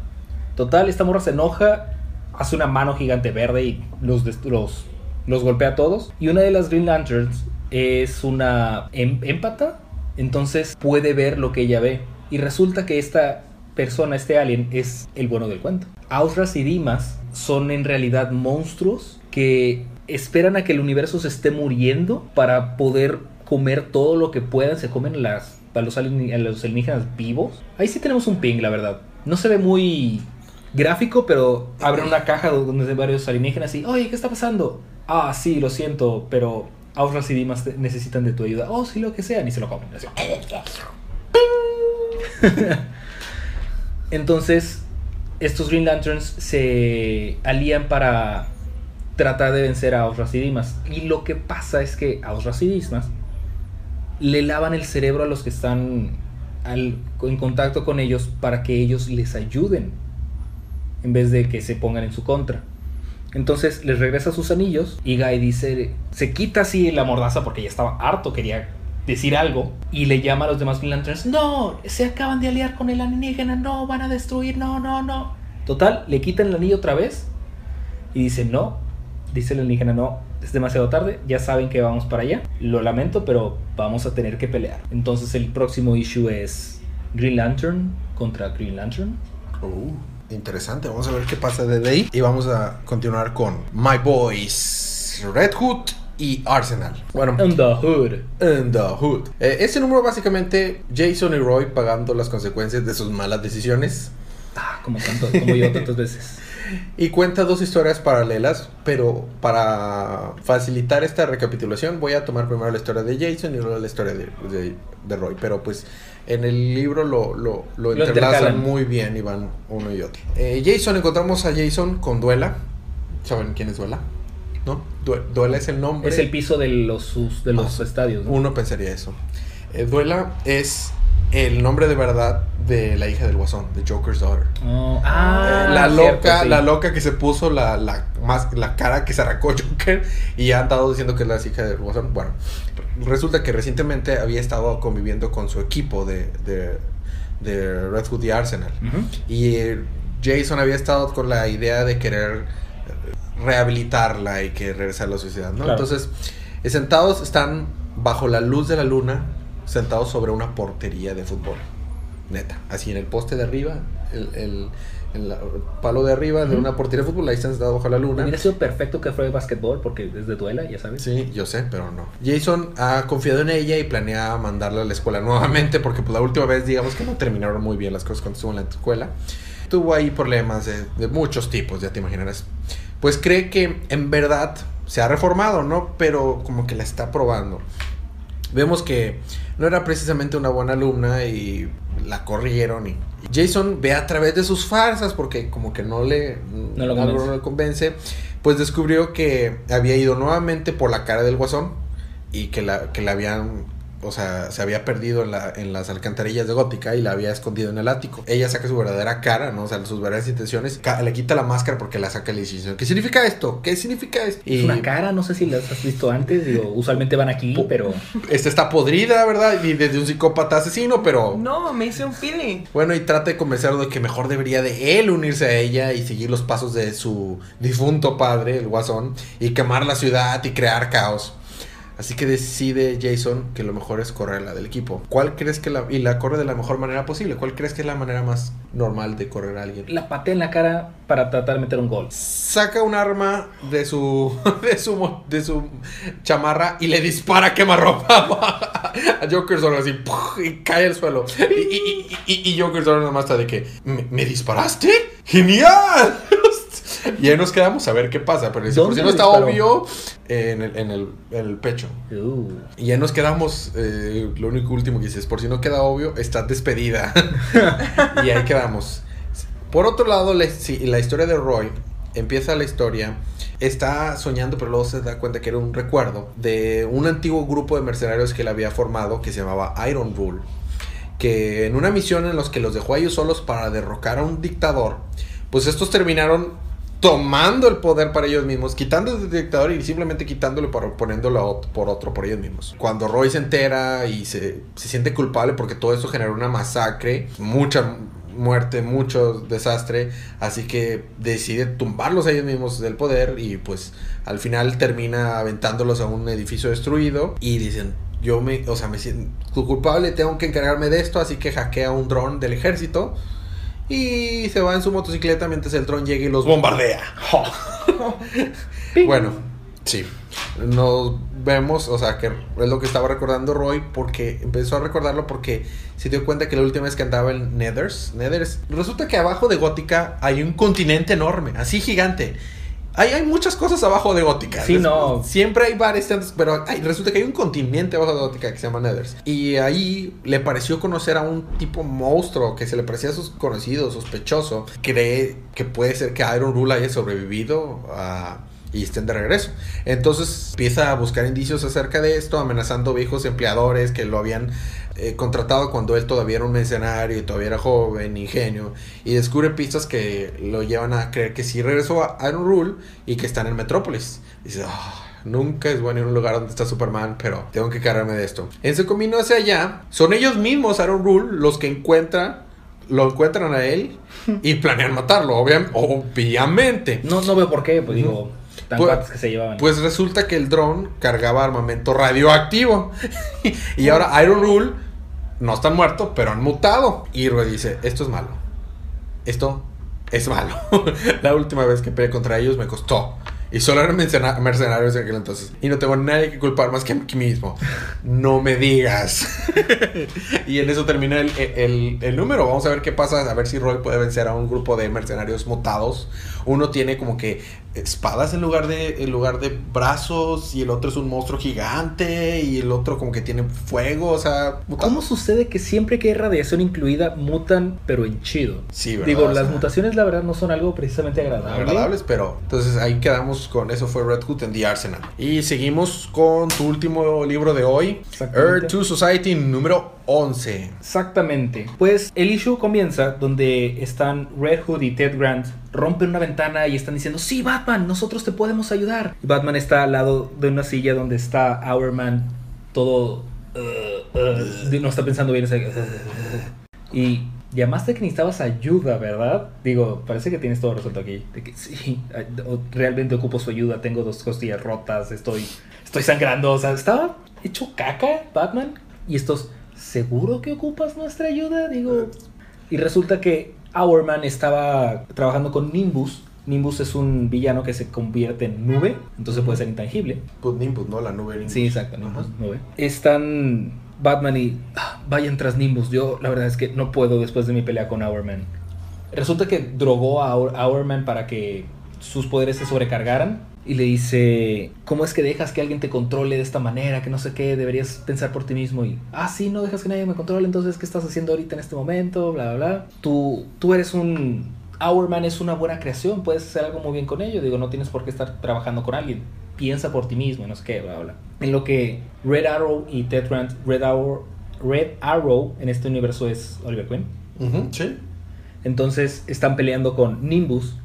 Total, esta morra se enoja, hace una mano gigante verde y los, los, los golpea a todos. Y una de las Green Lanterns es una em- empata, entonces puede ver lo que ella ve. Y resulta que esta persona, este alien, es el bueno del cuento. Ausras y Dimas son en realidad monstruos que esperan a que el universo se esté muriendo para poder comer todo lo que puedan. Se comen las, a, los a los alienígenas vivos. Ahí sí tenemos un ping, la verdad. No se ve muy gráfico, pero abren una caja donde hay varios alienígenas y, oye, ¿qué está pasando? Ah, sí, lo siento, pero Ausras y te- necesitan de tu ayuda. Oh, sí, lo que sea. Ni se lo comen. Entonces, estos Green Lanterns se alían para tratar de vencer a Ausras y Dimas. Y lo que pasa es que Ausras y le lavan el cerebro a los que están en contacto con ellos para que ellos les ayuden en vez de que se pongan en su contra. Entonces les regresa sus anillos y Guy dice, se quita así la mordaza porque ya estaba harto, quería decir algo y le llama a los demás Green Lanterns, no, se acaban de aliar con el alienígena, no, van a destruir, no, no, no. Total, le quitan el anillo otra vez y dice, no, dice el alienígena, no, es demasiado tarde, ya saben que vamos para allá, lo lamento, pero vamos a tener que pelear. Entonces el próximo issue es Green Lantern contra Green Lantern. Uh, interesante. Vamos a ver qué pasa desde ahí. Y vamos a continuar con My Boys, Red Hood y Arsenal. Bueno, On the Hood. In the Hood. Eh, este número básicamente Jason y Roy pagando las consecuencias de sus malas decisiones. Ah, como, tanto, como yo tantas veces. Y cuenta dos historias paralelas, pero para facilitar esta recapitulación voy a tomar primero la historia de Jason y luego la historia de, de- de Roy. Pero pues en el libro lo, lo, lo Lo entrelazan muy bien y van uno y otro. Eh, Jason, encontramos a Jason con Duela. ¿Saben quién es Duela? ¿No? Due- Duela es el nombre. Es el piso de los, de los Ah, estadios. ¿no? Uno pensaría eso. Eh, Duela es el nombre de verdad de la hija del guasón, de Joker's daughter. Oh, ah, Eh, la cierto, loca, sí. la loca que se puso la, la, más, la cara que se arrancó Joker y ha andado diciendo que es la hija del guasón. Bueno, resulta que recientemente había estado conviviendo con su equipo de, de, de Red Hood y Arsenal. Y Jason había estado con la idea de querer eh, rehabilitarla y que regresar a la sociedad, ¿no? Claro. Entonces, sentados están bajo la luz de la luna, sentados sobre una portería de fútbol. Neta, así en el poste de arriba, el, el- palo de arriba de una portería de fútbol, ahí están sentados bajo la luna. Hubiera sido perfecto que fuera de basquetbol porque es de duela, ya sabes. Sí, yo sé, pero no. Jason ha confiado en ella y planea mandarla a la escuela nuevamente porque pues, la última vez digamos que no terminaron muy bien las cosas cuando estuvo en la escuela. Tuvo ahí problemas de, de muchos tipos, ya te imaginarás. Pues cree que en verdad se ha reformado, ¿no? Pero como que la está probando. Vemos que no era precisamente una buena alumna y la corrieron y Jason ve a través de sus farsas porque como que no le No lo algo no le convence, pues descubrió que había ido nuevamente por la cara del guasón y que la que la habían o sea, se había perdido en, la- en las alcantarillas de Gótica y la había escondido en el ático. Ella saca su verdadera cara, ¿no? O sea, sus verdaderas intenciones. Le quita la máscara porque la saca y le dice, ¿qué significa esto? ¿Qué significa esto? Es una cara, no sé si las has visto antes, digo, usualmente van aquí, Po- pero Esta está podrida, ¿verdad? Y desde un psicópata asesino, pero... No, me hice un feeling. Bueno, y trata de convencerlo de que mejor debería de él unirse a ella y seguir los pasos de su difunto padre, el guasón, y quemar la ciudad y crear caos. Así que decide Jason que lo mejor es correrla del equipo. ¿Cuál crees que la... y la corre de la mejor manera posible? ¿Cuál crees que es la manera más normal de correr a alguien? La patea en la cara para tratar de meter un gol. Saca un arma de su de su de su chamarra y le dispara quemarropa a Joker solo así y cae al suelo. Y, y, y, y Joker solo nada más está de que ¿Me, me disparaste? ¡Genial! Y ahí nos quedamos a ver qué pasa, pero dice, por ¿Dónde si no está obvio, en el, en el, en el pecho. Uh. Y ya nos quedamos, eh, lo único último que dices, por si no queda obvio, está despedida. y ahí quedamos. Por otro lado, la, sí, la historia de Roy, empieza la historia, está soñando, pero luego se da cuenta que era un recuerdo de un antiguo grupo de mercenarios que él había formado que se llamaba Iron Rule. Que en una misión en los que los dejó a ellos solos para derrocar a un dictador, pues estos terminaron tomando el poder para ellos mismos, quitando el dictador y simplemente quitándolo para poniéndolo por otro por ellos mismos. Cuando Roy se entera y se, se siente culpable porque todo eso generó una masacre, mucha muerte, mucho desastre, así que decide tumbarlos a ellos mismos del poder y pues al final termina aventándolos a un edificio destruido y dicen, yo me, o sea, me siento culpable, tengo que encargarme de esto, así que hackea un dron del ejército y se va en su motocicleta mientras el dron llega y los bombardea. Bueno, sí. Nos vemos, o sea, que es lo que estaba recordando Roy porque empezó a recordarlo porque se dio cuenta que la última vez que andaba en Nethers, Nethers, resulta que abajo de Gótica hay un continente enorme, así gigante. Hay, hay muchas cosas abajo de Gótica. Sí, no. Siempre hay bares, pero hay- resulta que hay un continente abajo de Gótica que se llama Nethers. Y ahí le pareció conocer a un tipo monstruo que se le parecía a sus conocidos, sospechoso. Cree que puede ser que Iron Rule haya sobrevivido a y estén de regreso. Entonces empieza a buscar indicios acerca de esto, amenazando viejos empleadores que lo habían eh, contratado cuando él todavía era un mercenario y todavía era joven, ingenio, y descubre pistas que lo llevan a creer que sí regresó a Iron Rule y que están en Metrópolis. Dice, "Ah, Nunca es bueno ir a un lugar donde está Superman, pero tengo que cargarme de esto. En su camino hacia allá, son ellos mismos, Iron Rule, los que encuentran, lo encuentran a él y planean matarlo, obvia- obviamente. No, no veo por qué, pues digo, tan Pues- cuates que se llevaban. Pues resulta que el dron cargaba armamento radioactivo. y ahora Iron Rule no están muertos, pero han mutado. Y Roy dice, esto es malo. Esto es malo. La última vez que peleé contra ellos me costó. Y solo eran mercena- mercenarios en aquel entonces. Y no tengo nadie que culpar más que a mí mismo. No me digas. y en eso termina el, el- el número. Vamos a ver qué pasa. A ver si Roy puede vencer a un grupo de mercenarios mutados. Uno tiene como que espadas en lugar de en lugar de brazos. Y el otro es un monstruo gigante. Y el otro como que tiene fuego. O sea. ¿Cómo sucede que siempre que hay radiación incluida mutan, pero en chido? Sí, ¿verdad? Digo, O las mutaciones la verdad no son algo precisamente agradable. agradables, pero entonces ahí quedamos con eso fue Red Hood en The Arsenal. Y seguimos con tu último libro de hoy. Earth to Society número 11. Exactamente. Pues el issue comienza donde están Red Hood y Ted Grant rompen una ventana y están diciendo, sí, Batman, nosotros te podemos ayudar. Batman está al lado de una silla donde está Hourman todo... uh, uh, no está pensando bien. está, uh, y llamaste que necesitabas ayuda, ¿verdad? Digo, parece que tienes todo resuelto aquí. Sí, realmente ocupo su ayuda, tengo dos costillas rotas, estoy, estoy sangrando. O sea, estaba hecho caca Batman. Y estos, ¿seguro que ocupas nuestra ayuda? Digo, y resulta que Hourman estaba trabajando con Nimbus. Nimbus es un villano que se convierte en nube, entonces puede ser intangible. Pues Nimbus, ¿no? La nube Nimbus. Sí, exacto, Nimbus, Ajá. nube. Están Batman y ah, vayan tras Nimbus. Yo la verdad es que no puedo después de mi pelea con Hourman. Resulta que drogó a Hour- Hourman para que sus poderes se sobrecargaran y le dice, ¿cómo es que dejas que alguien te controle de esta manera? Que no sé qué, deberías pensar por ti mismo y, ah, sí, no dejas que nadie me controle, entonces, ¿qué estás haciendo ahorita en este momento? Bla, bla, bla. Tú, tú eres un... Hourman es una buena creación, puedes hacer algo muy bien con ello, digo, no tienes por qué estar trabajando con alguien. Piensa por ti mismo, y no sé qué, bla, bla. En lo que Red Arrow y Ted Grant, Red Arrow, Red Arrow en este universo es Oliver Queen. Sí. Entonces están peleando con Nimbus,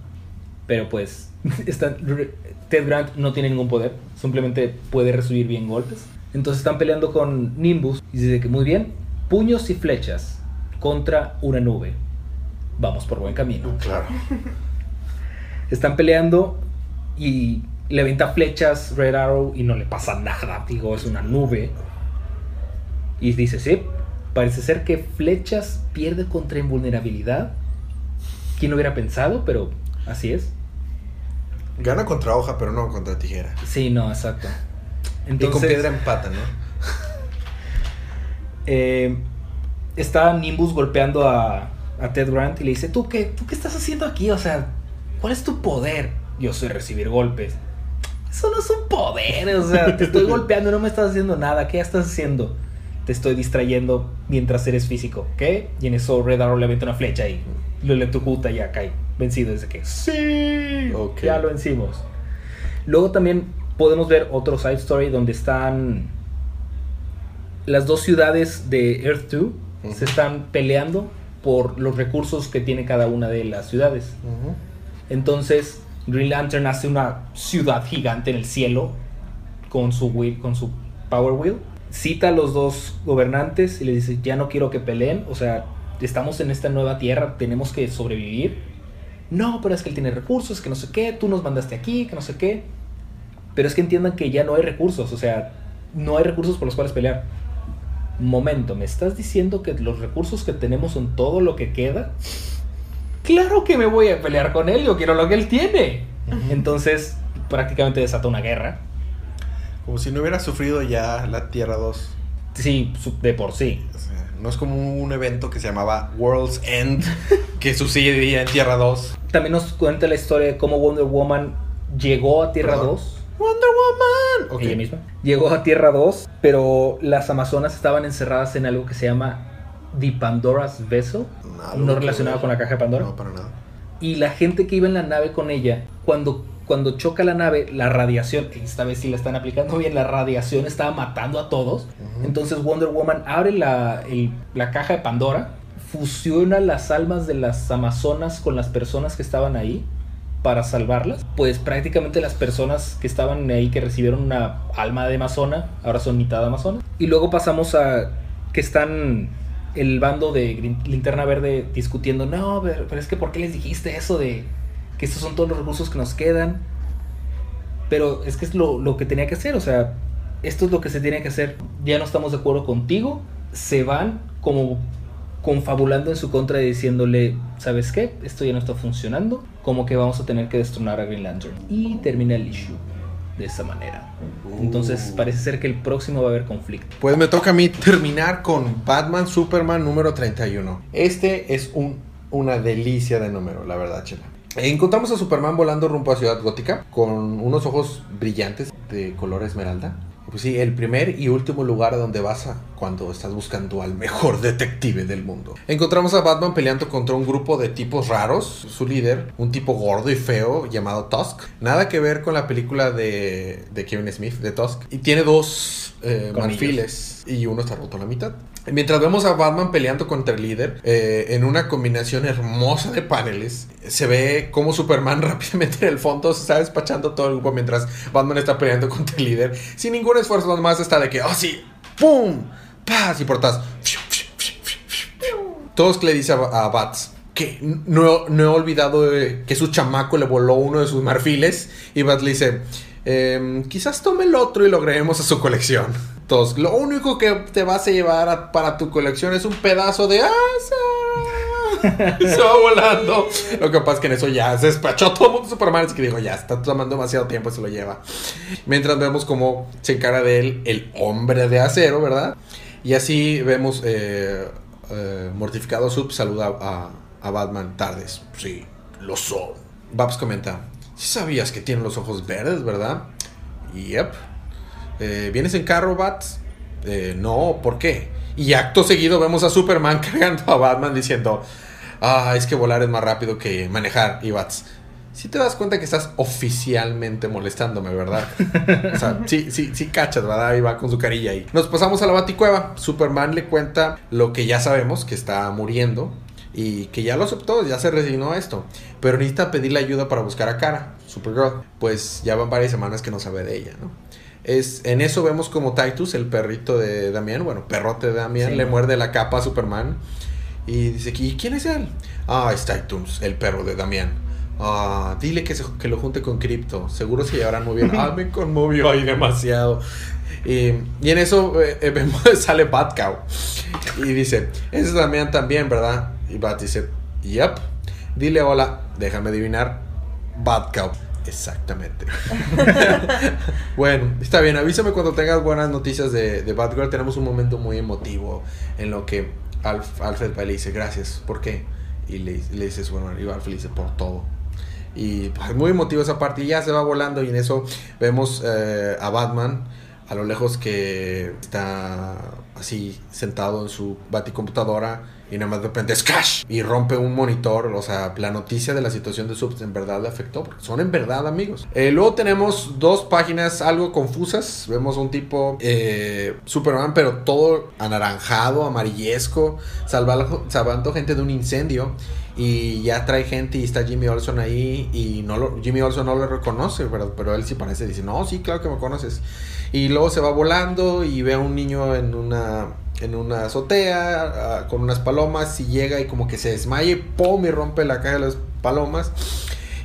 pero pues están, Ted Grant no tiene ningún poder, simplemente puede recibir bien golpes. Entonces están peleando con Nimbus y dice que muy bien, puños y flechas contra una nube. Vamos por buen camino. Claro. Están peleando y Le avienta flechas Red Arrow y no le pasa nada. Digo, es una nube. Y dice, sí, parece ser que flechas pierde contra invulnerabilidad. ¿Quién lo hubiera pensado? Pero así es. Gana contra hoja, pero no contra tijera. Sí, no, exacto. y con piedra empata, ¿no? Eh, está Nimbus golpeando a, a Ted Grant y le dice, ¿Tú qué, ¿tú qué estás haciendo aquí? O sea, ¿cuál es tu poder? Yo soy recibir golpes. Eso no es un poder, o sea, te estoy golpeando no me estás haciendo nada. ¿Qué estás haciendo? Te estoy distrayendo mientras eres físico, ¿qué? Y en eso Red Arrow le avienta una flecha y lo electrocuta y ya cae vencido. Desde que, sí, ya lo vencimos. Luego también podemos ver otro side story donde están las dos ciudades de Earth 2 se están peleando por los recursos que tiene cada una de las ciudades. Entonces, Green Lantern hace una ciudad gigante en el cielo con su wheel, con su Power Wheel. Cita a los dos gobernantes y les dice, ya no quiero que peleen, o sea, estamos en esta nueva tierra, tenemos que sobrevivir. No, pero es que él tiene recursos, que no sé qué, tú nos mandaste aquí, que no sé qué. Pero es que entiendan que ya no hay recursos, o sea, no hay recursos por los cuales pelear momento, ¿me estás diciendo que los recursos que tenemos son todo lo que queda? Claro que me voy a pelear con él, yo quiero lo que él tiene. Entonces, prácticamente desata una guerra. Como si no hubiera sufrido ya la Tierra 2. Sí, de por sí. No es como un evento que se llamaba World's End, que sucedía en Tierra 2. También nos cuenta la historia de cómo Wonder Woman llegó a Tierra 2 Wonder Woman. Ella misma. Llegó a Tierra 2, pero las Amazonas estaban encerradas en algo que se llama The Pandora's Vessel. No, relacionado con la caja de Pandora. No, para nada. Y la gente que iba en la nave con ella, cuando, cuando choca la nave, la radiación, esta vez sí la están aplicando bien, la radiación estaba matando a todos. Entonces Wonder Woman abre la, la caja de Pandora, fusiona las almas de las Amazonas con las personas que estaban ahí para salvarlas, pues prácticamente las personas que estaban ahí, que recibieron una alma de amazona, ahora son mitad amazona. Y luego pasamos a que están el bando de Linterna Verde discutiendo, no, pero, es que ¿por qué les dijiste eso de que estos son todos los recursos que nos quedan? Pero es que es lo, lo que tenía que hacer, o sea, esto es lo que se tiene que hacer. Ya no estamos de acuerdo contigo, se van como confabulando en su contra y diciéndole, ¿sabes qué? Esto ya no está funcionando, como que vamos a tener que destronar a Green Lantern. Y termina el issue de esa manera. Entonces uh. parece ser que el próximo va a haber conflicto. Pues me toca a mí terminar con Batman Superman número 31. Este es un, una delicia de número, la verdad, chela. Encontramos a Superman volando rumbo a Ciudad Gótica con unos ojos brillantes de color esmeralda pues sí, el primer y último lugar a donde vas a cuando estás buscando al mejor detective del mundo. Encontramos a Batman peleando contra un grupo de tipos raros. Su líder, un tipo gordo y feo llamado Tusk. Nada que ver con la película de, de Kevin Smith, de Tusk. Y tiene dos eh, marfiles y uno está roto a la mitad. Mientras vemos a Batman peleando contra el líder, eh, en una combinación hermosa de paneles, se ve como Superman rápidamente en el fondo se está despachando todo el grupo mientras Batman está peleando contra el líder. Sin ningún esfuerzo, más está de que, oh sí, ¡pum! ¡Paz! Y portas. Todos le dice a, Bats que no, he olvidado eh, que su chamaco le voló uno de sus marfiles. Y Bats le dice, em, quizás tome el otro y lo agreguemos a su colección. Lo único que te vas a llevar para tu colección es un pedazo de asa. se va volando. Lo que pasa es que en eso ya se despachó todo el mundo Superman. Es que dijo, ya está tomando demasiado tiempo y se lo lleva. Mientras vemos cómo se encara de él el hombre de acero, ¿verdad? Y así vemos eh, eh, mortificado Sub saluda a, a, Batman tardes. Sí, lo son. Babs comenta, si sabías que tiene los ojos verdes, ¿verdad? Yep. Eh, ¿vienes en carro, Bats? Eh, no, ¿por qué? Y acto seguido vemos a Superman cargando a Batman diciendo, ah, es que volar es más rápido que manejar. Y Bats, si te das cuenta que estás oficialmente molestándome, ¿verdad? o sea, sí, sí, sí cachas, ¿verdad? Y va con su carilla ahí. Nos pasamos a la baticueva. Superman le cuenta lo que ya sabemos, que está muriendo. Y que ya lo aceptó, ya se resignó a esto. Pero necesita pedirle ayuda para buscar a Cara, Supergirl. Pues ya van varias semanas que no sabe de ella, ¿no? Es, en eso vemos como Titus, el perrito de Damián, bueno, perrote de Damián, le muerde la capa a Superman. Y dice, ¿y quién es él? Ah, es Titus, el perro de Damián. Ah, dile que, se- que lo junte con Crypto. Seguro se llevarán muy bien. Ah, me conmovió ahí demasiado. Y, y en eso eh, eh, vemos, sale Batcow. Y dice, ese es Damián también, ¿verdad? Y Bat dice, yep. Dile hola, déjame adivinar. Batcow. Exactamente. bueno, está bien. Avísame cuando tengas buenas noticias de, de Batgirl. Tenemos un momento muy emotivo en lo que Alf- Alfred le dice, gracias. ¿Por qué? Y le, le dice Superman. Y Alfred le dice, por todo. Y pues, muy emotivo esa parte. Y ya se va volando. Y en eso vemos eh, a Batman a lo lejos que está así sentado en su baticomputadora. Y nada más de repente ¡scash! Y rompe un monitor. O sea, la noticia de la situación de Subs en verdad le afectó. Porque son en verdad amigos. Eh, luego tenemos dos páginas algo confusas. Vemos un tipo eh, Superman, pero todo anaranjado, amarillesco. Salvando, salvando gente de un incendio. Y ya trae gente y está Jimmy Olson ahí. Y no lo, Jimmy Olson no lo reconoce, pero, pero él sí parece. Dice, no, sí, claro que me conoces. Y luego se va volando y ve a un niño en una, en una azotea con unas palomas. Y llega y como que se desmaya y ¡pum! y rompe la caja de las palomas.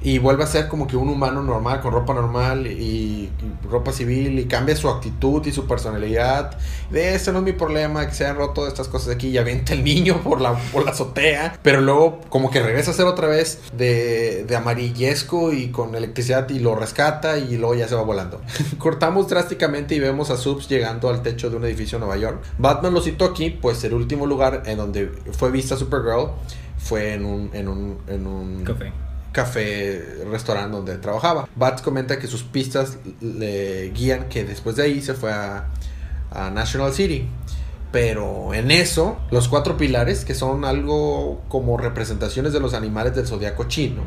Y vuelve a ser como que un humano normal, con ropa normal y, ropa civil. Y cambia su actitud y su personalidad. De este no es mi problema, que se hayan roto estas cosas aquí. Y avienta el niño por la, por la azotea. Pero luego como que regresa a ser otra vez de, de amarillesco y con electricidad y lo rescata y luego ya se va volando. Cortamos drásticamente y vemos a Subs llegando al techo de un edificio en Nueva York. Batman lo citó aquí, pues el último lugar en donde fue vista Supergirl fue en un, en un, en un Café. Café, restaurante donde trabajaba. Bats comenta que sus pistas le guían que después de ahí se fue a, National City. Pero en eso, los cuatro pilares, que son algo como representaciones de los animales del zodiaco chino,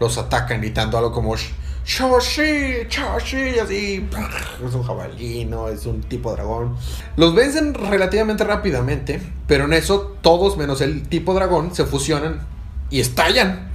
los atacan gritando algo como "Sh- Shoshi, Shoshi, así. Es un jabalí, ¿no? Es un tipo dragón. Los vencen relativamente rápidamente, pero en eso todos menos el tipo dragón se fusionan y estallan.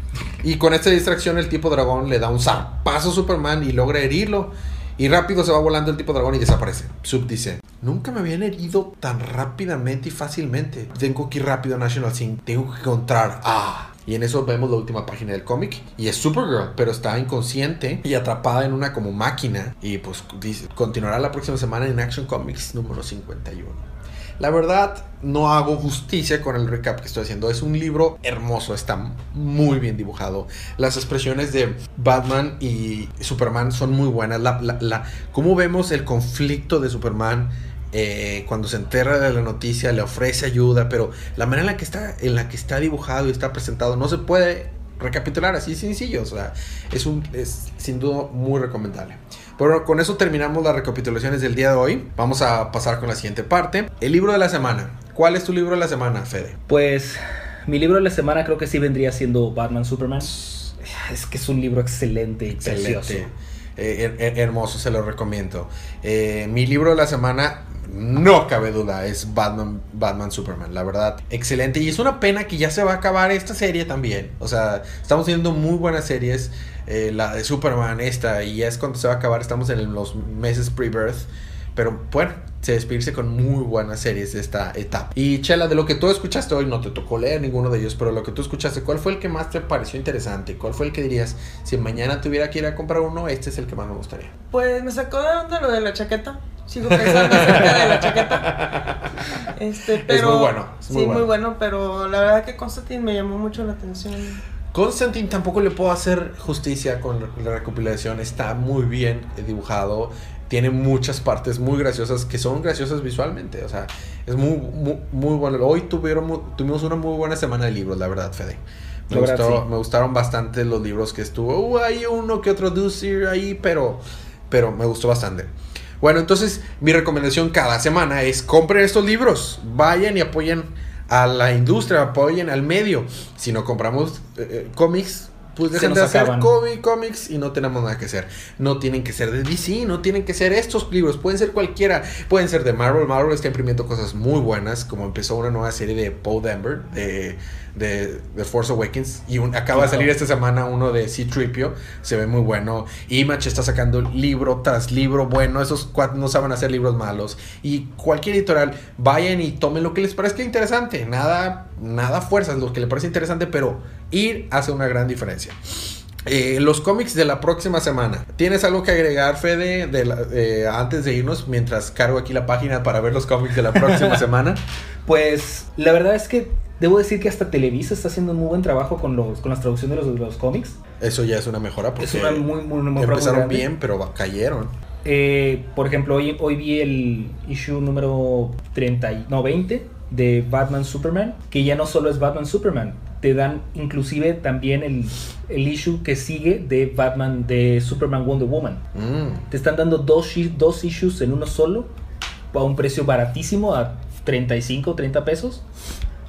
Y con esta distracción el tipo dragón le da un zarpazo a Superman y logra herirlo. Y rápido se va volando el tipo dragón y desaparece. Sub dice, nunca me habían herido tan rápidamente y fácilmente. Tengo que ir rápido a National Sync. Tengo que encontrar a... Y en eso vemos la última página del cómic. Y es Supergirl, pero está inconsciente y atrapada en una como máquina. Y pues dice, continuará la próxima semana en Action Comics número 51. La verdad, no hago justicia con el recap que estoy haciendo. Es un libro hermoso, está muy bien dibujado. Las expresiones de Batman y Superman son muy buenas. La, la, cómo vemos el conflicto de Superman eh, cuando se entera de la noticia, le ofrece ayuda, pero la manera en la que está, en la que está dibujado y está presentado no se puede recapitular así sencillo. O sea, es, un, es sin duda muy recomendable. Pero con eso terminamos las recapitulaciones del día de hoy. Vamos a pasar con la siguiente parte. El libro de la semana. ¿Cuál es tu libro de la semana, Fede? Pues mi libro de la semana creo que sí vendría siendo Batman Superman. Es que es un libro excelente y precioso. Excelente. Eh, her- her- hermoso, se lo recomiendo. Eh, mi libro de la semana, no cabe duda, es Batman, Batman Superman. La verdad, excelente. Y es una pena que ya se va a acabar esta serie también. O sea, estamos teniendo muy buenas series. eh, la de Superman, esta, y ya es cuando se va a acabar. Estamos en los meses pre-birth. Pero bueno, se despedirse con muy buenas series de esta etapa. Y Chela, de lo que tú escuchaste hoy, no te tocó leer ninguno de ellos, pero lo que tú escuchaste, ¿cuál fue el que más te pareció interesante? ¿Cuál fue el que dirías, si mañana tuviera que ir a comprar uno, este es el que más me gustaría? Pues me sacó de onda lo de la chaqueta. Sigo pensando acerca de la chaqueta. Este, pero, muy bueno, es muy sí, bueno. muy bueno, pero la verdad que Constantine me llamó mucho la atención. Constantine tampoco le puedo hacer justicia con la recopilación, está muy bien dibujado, tiene muchas partes muy graciosas que son graciosas visualmente, o sea, es muy, muy, muy bueno. Hoy tuvieron, tuvimos una muy buena semana de libros, la verdad, Fede. Me, La verdad, gustó- sí. me gustaron bastante los libros que estuvo. Uh, hay uno que otro Dusir ahí, pero, pero me gustó bastante. Bueno, entonces mi recomendación cada semana es compren estos libros, vayan y apoyen a la industria, apoyen al medio. Si no compramos eh, eh, cómics, pues nos de hacer acaban. cómic- cómics y no tenemos nada que hacer. No tienen que ser de DC, no tienen que ser estos libros, pueden ser cualquiera, pueden ser de Marvel. Marvel está imprimiendo cosas muy buenas, como empezó una nueva serie de Paul Denver, de, de, de Force Awakens, y un- acaba de salir esta semana uno de C-Tripio, se ve muy bueno. Image está sacando libro tras libro bueno, esos cuatro no saben hacer libros malos. Y cualquier editorial, vayan y tomen lo que les parezca interesante, nada, nada fuerzas, lo que les parece interesante, pero ir hace una gran diferencia. Eh, los cómics de la próxima semana. ¿Tienes algo que agregar, Fede, de la- eh, antes de irnos? Mientras cargo aquí la página para ver los cómics de la próxima semana. Pues la verdad es que debo decir que hasta Televisa está haciendo un muy buen trabajo con, los, con las traducciones de los, cómics. Eso ya es una mejora porque Es una muy, muy, mejora empezaron bien, pero cayeron. Eh, por ejemplo, hoy, hoy vi el issue número 30, y- no, 20 de Batman Superman, que ya no solo es Batman Superman, te dan inclusive también el, el issue que sigue de Batman, de Superman Wonder Woman. Mm. Te están dando dos, dos issues en uno solo, a un precio baratísimo, a 35, 30 pesos.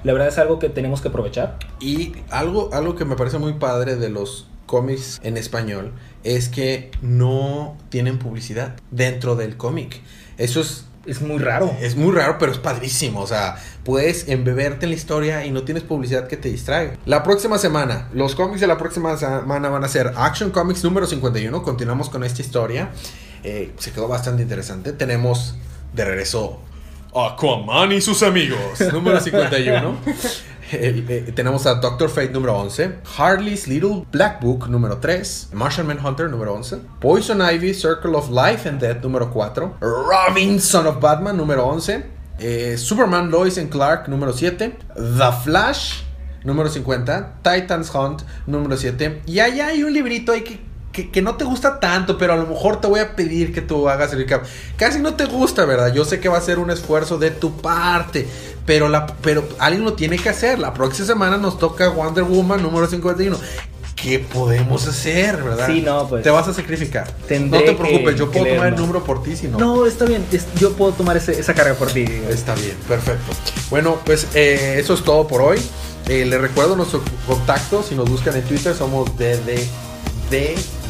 La verdad es algo que tenemos que aprovechar. Y algo, algo que me parece muy padre de los cómics en español es que no tienen publicidad dentro del cómic. Eso es, Es muy raro. es muy raro, pero es padrísimo. O sea, puedes embeberte en la historia y no tienes publicidad que te distraiga. La próxima semana, los cómics de la próxima semana van a ser Action Comics número 51. Continuamos con esta historia. Eh, se quedó bastante interesante. Tenemos de regreso Aquaman y sus amigos, número 51. El- eh, tenemos a Doctor Fate número 11, Harley's Little Black Book número 3, Martian Manhunter número 11, Poison Ivy Circle of Life and Death número 4, Robin Son of Batman número 11, eh, Superman Lois and Clark número 7, The Flash número 50, Titans Hunt número 7, y allá hay un librito ahí que que, que no te gusta tanto, pero a lo mejor te voy a pedir que tú hagas el recap. Casi no te gusta, ¿verdad? Yo sé que va a ser un esfuerzo de tu parte, pero, la, pero alguien lo tiene que hacer. La próxima semana nos toca Wonder Woman número 51. ¿Qué podemos hacer, verdad? Sí, no, pues. Te vas a sacrificar. No te preocupes, que- yo puedo tomar el número por ti si no. No, está bien. yo puedo tomar ese- esa carga por ti. Está bien, perfecto. Bueno, pues eh, eso es todo por hoy. Eh, les recuerdo nuestro contacto. Si nos buscan en Twitter, somos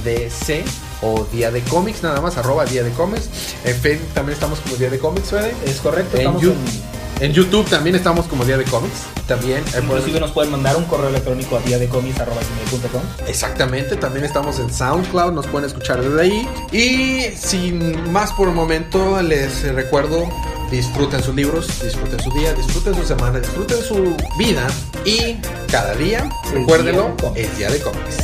DDDC o Día de Cómics, nada más, arroba Día de Cómics. En Facebook también estamos como Día de Cómics, Fede. Es correcto. En, en- en YouTube también estamos como Día de Cómics. También. Inclusive pueden- nos pueden mandar un correo electrónico a diadecomics.com. Exactamente, también estamos en SoundCloud, nos pueden escuchar desde ahí. Y sin más por el momento, les recuerdo, disfruten sus libros, disfruten su día, disfruten su semana, disfruten su vida. Y cada día, recuérdenlo, día de cómics. es día de cómics.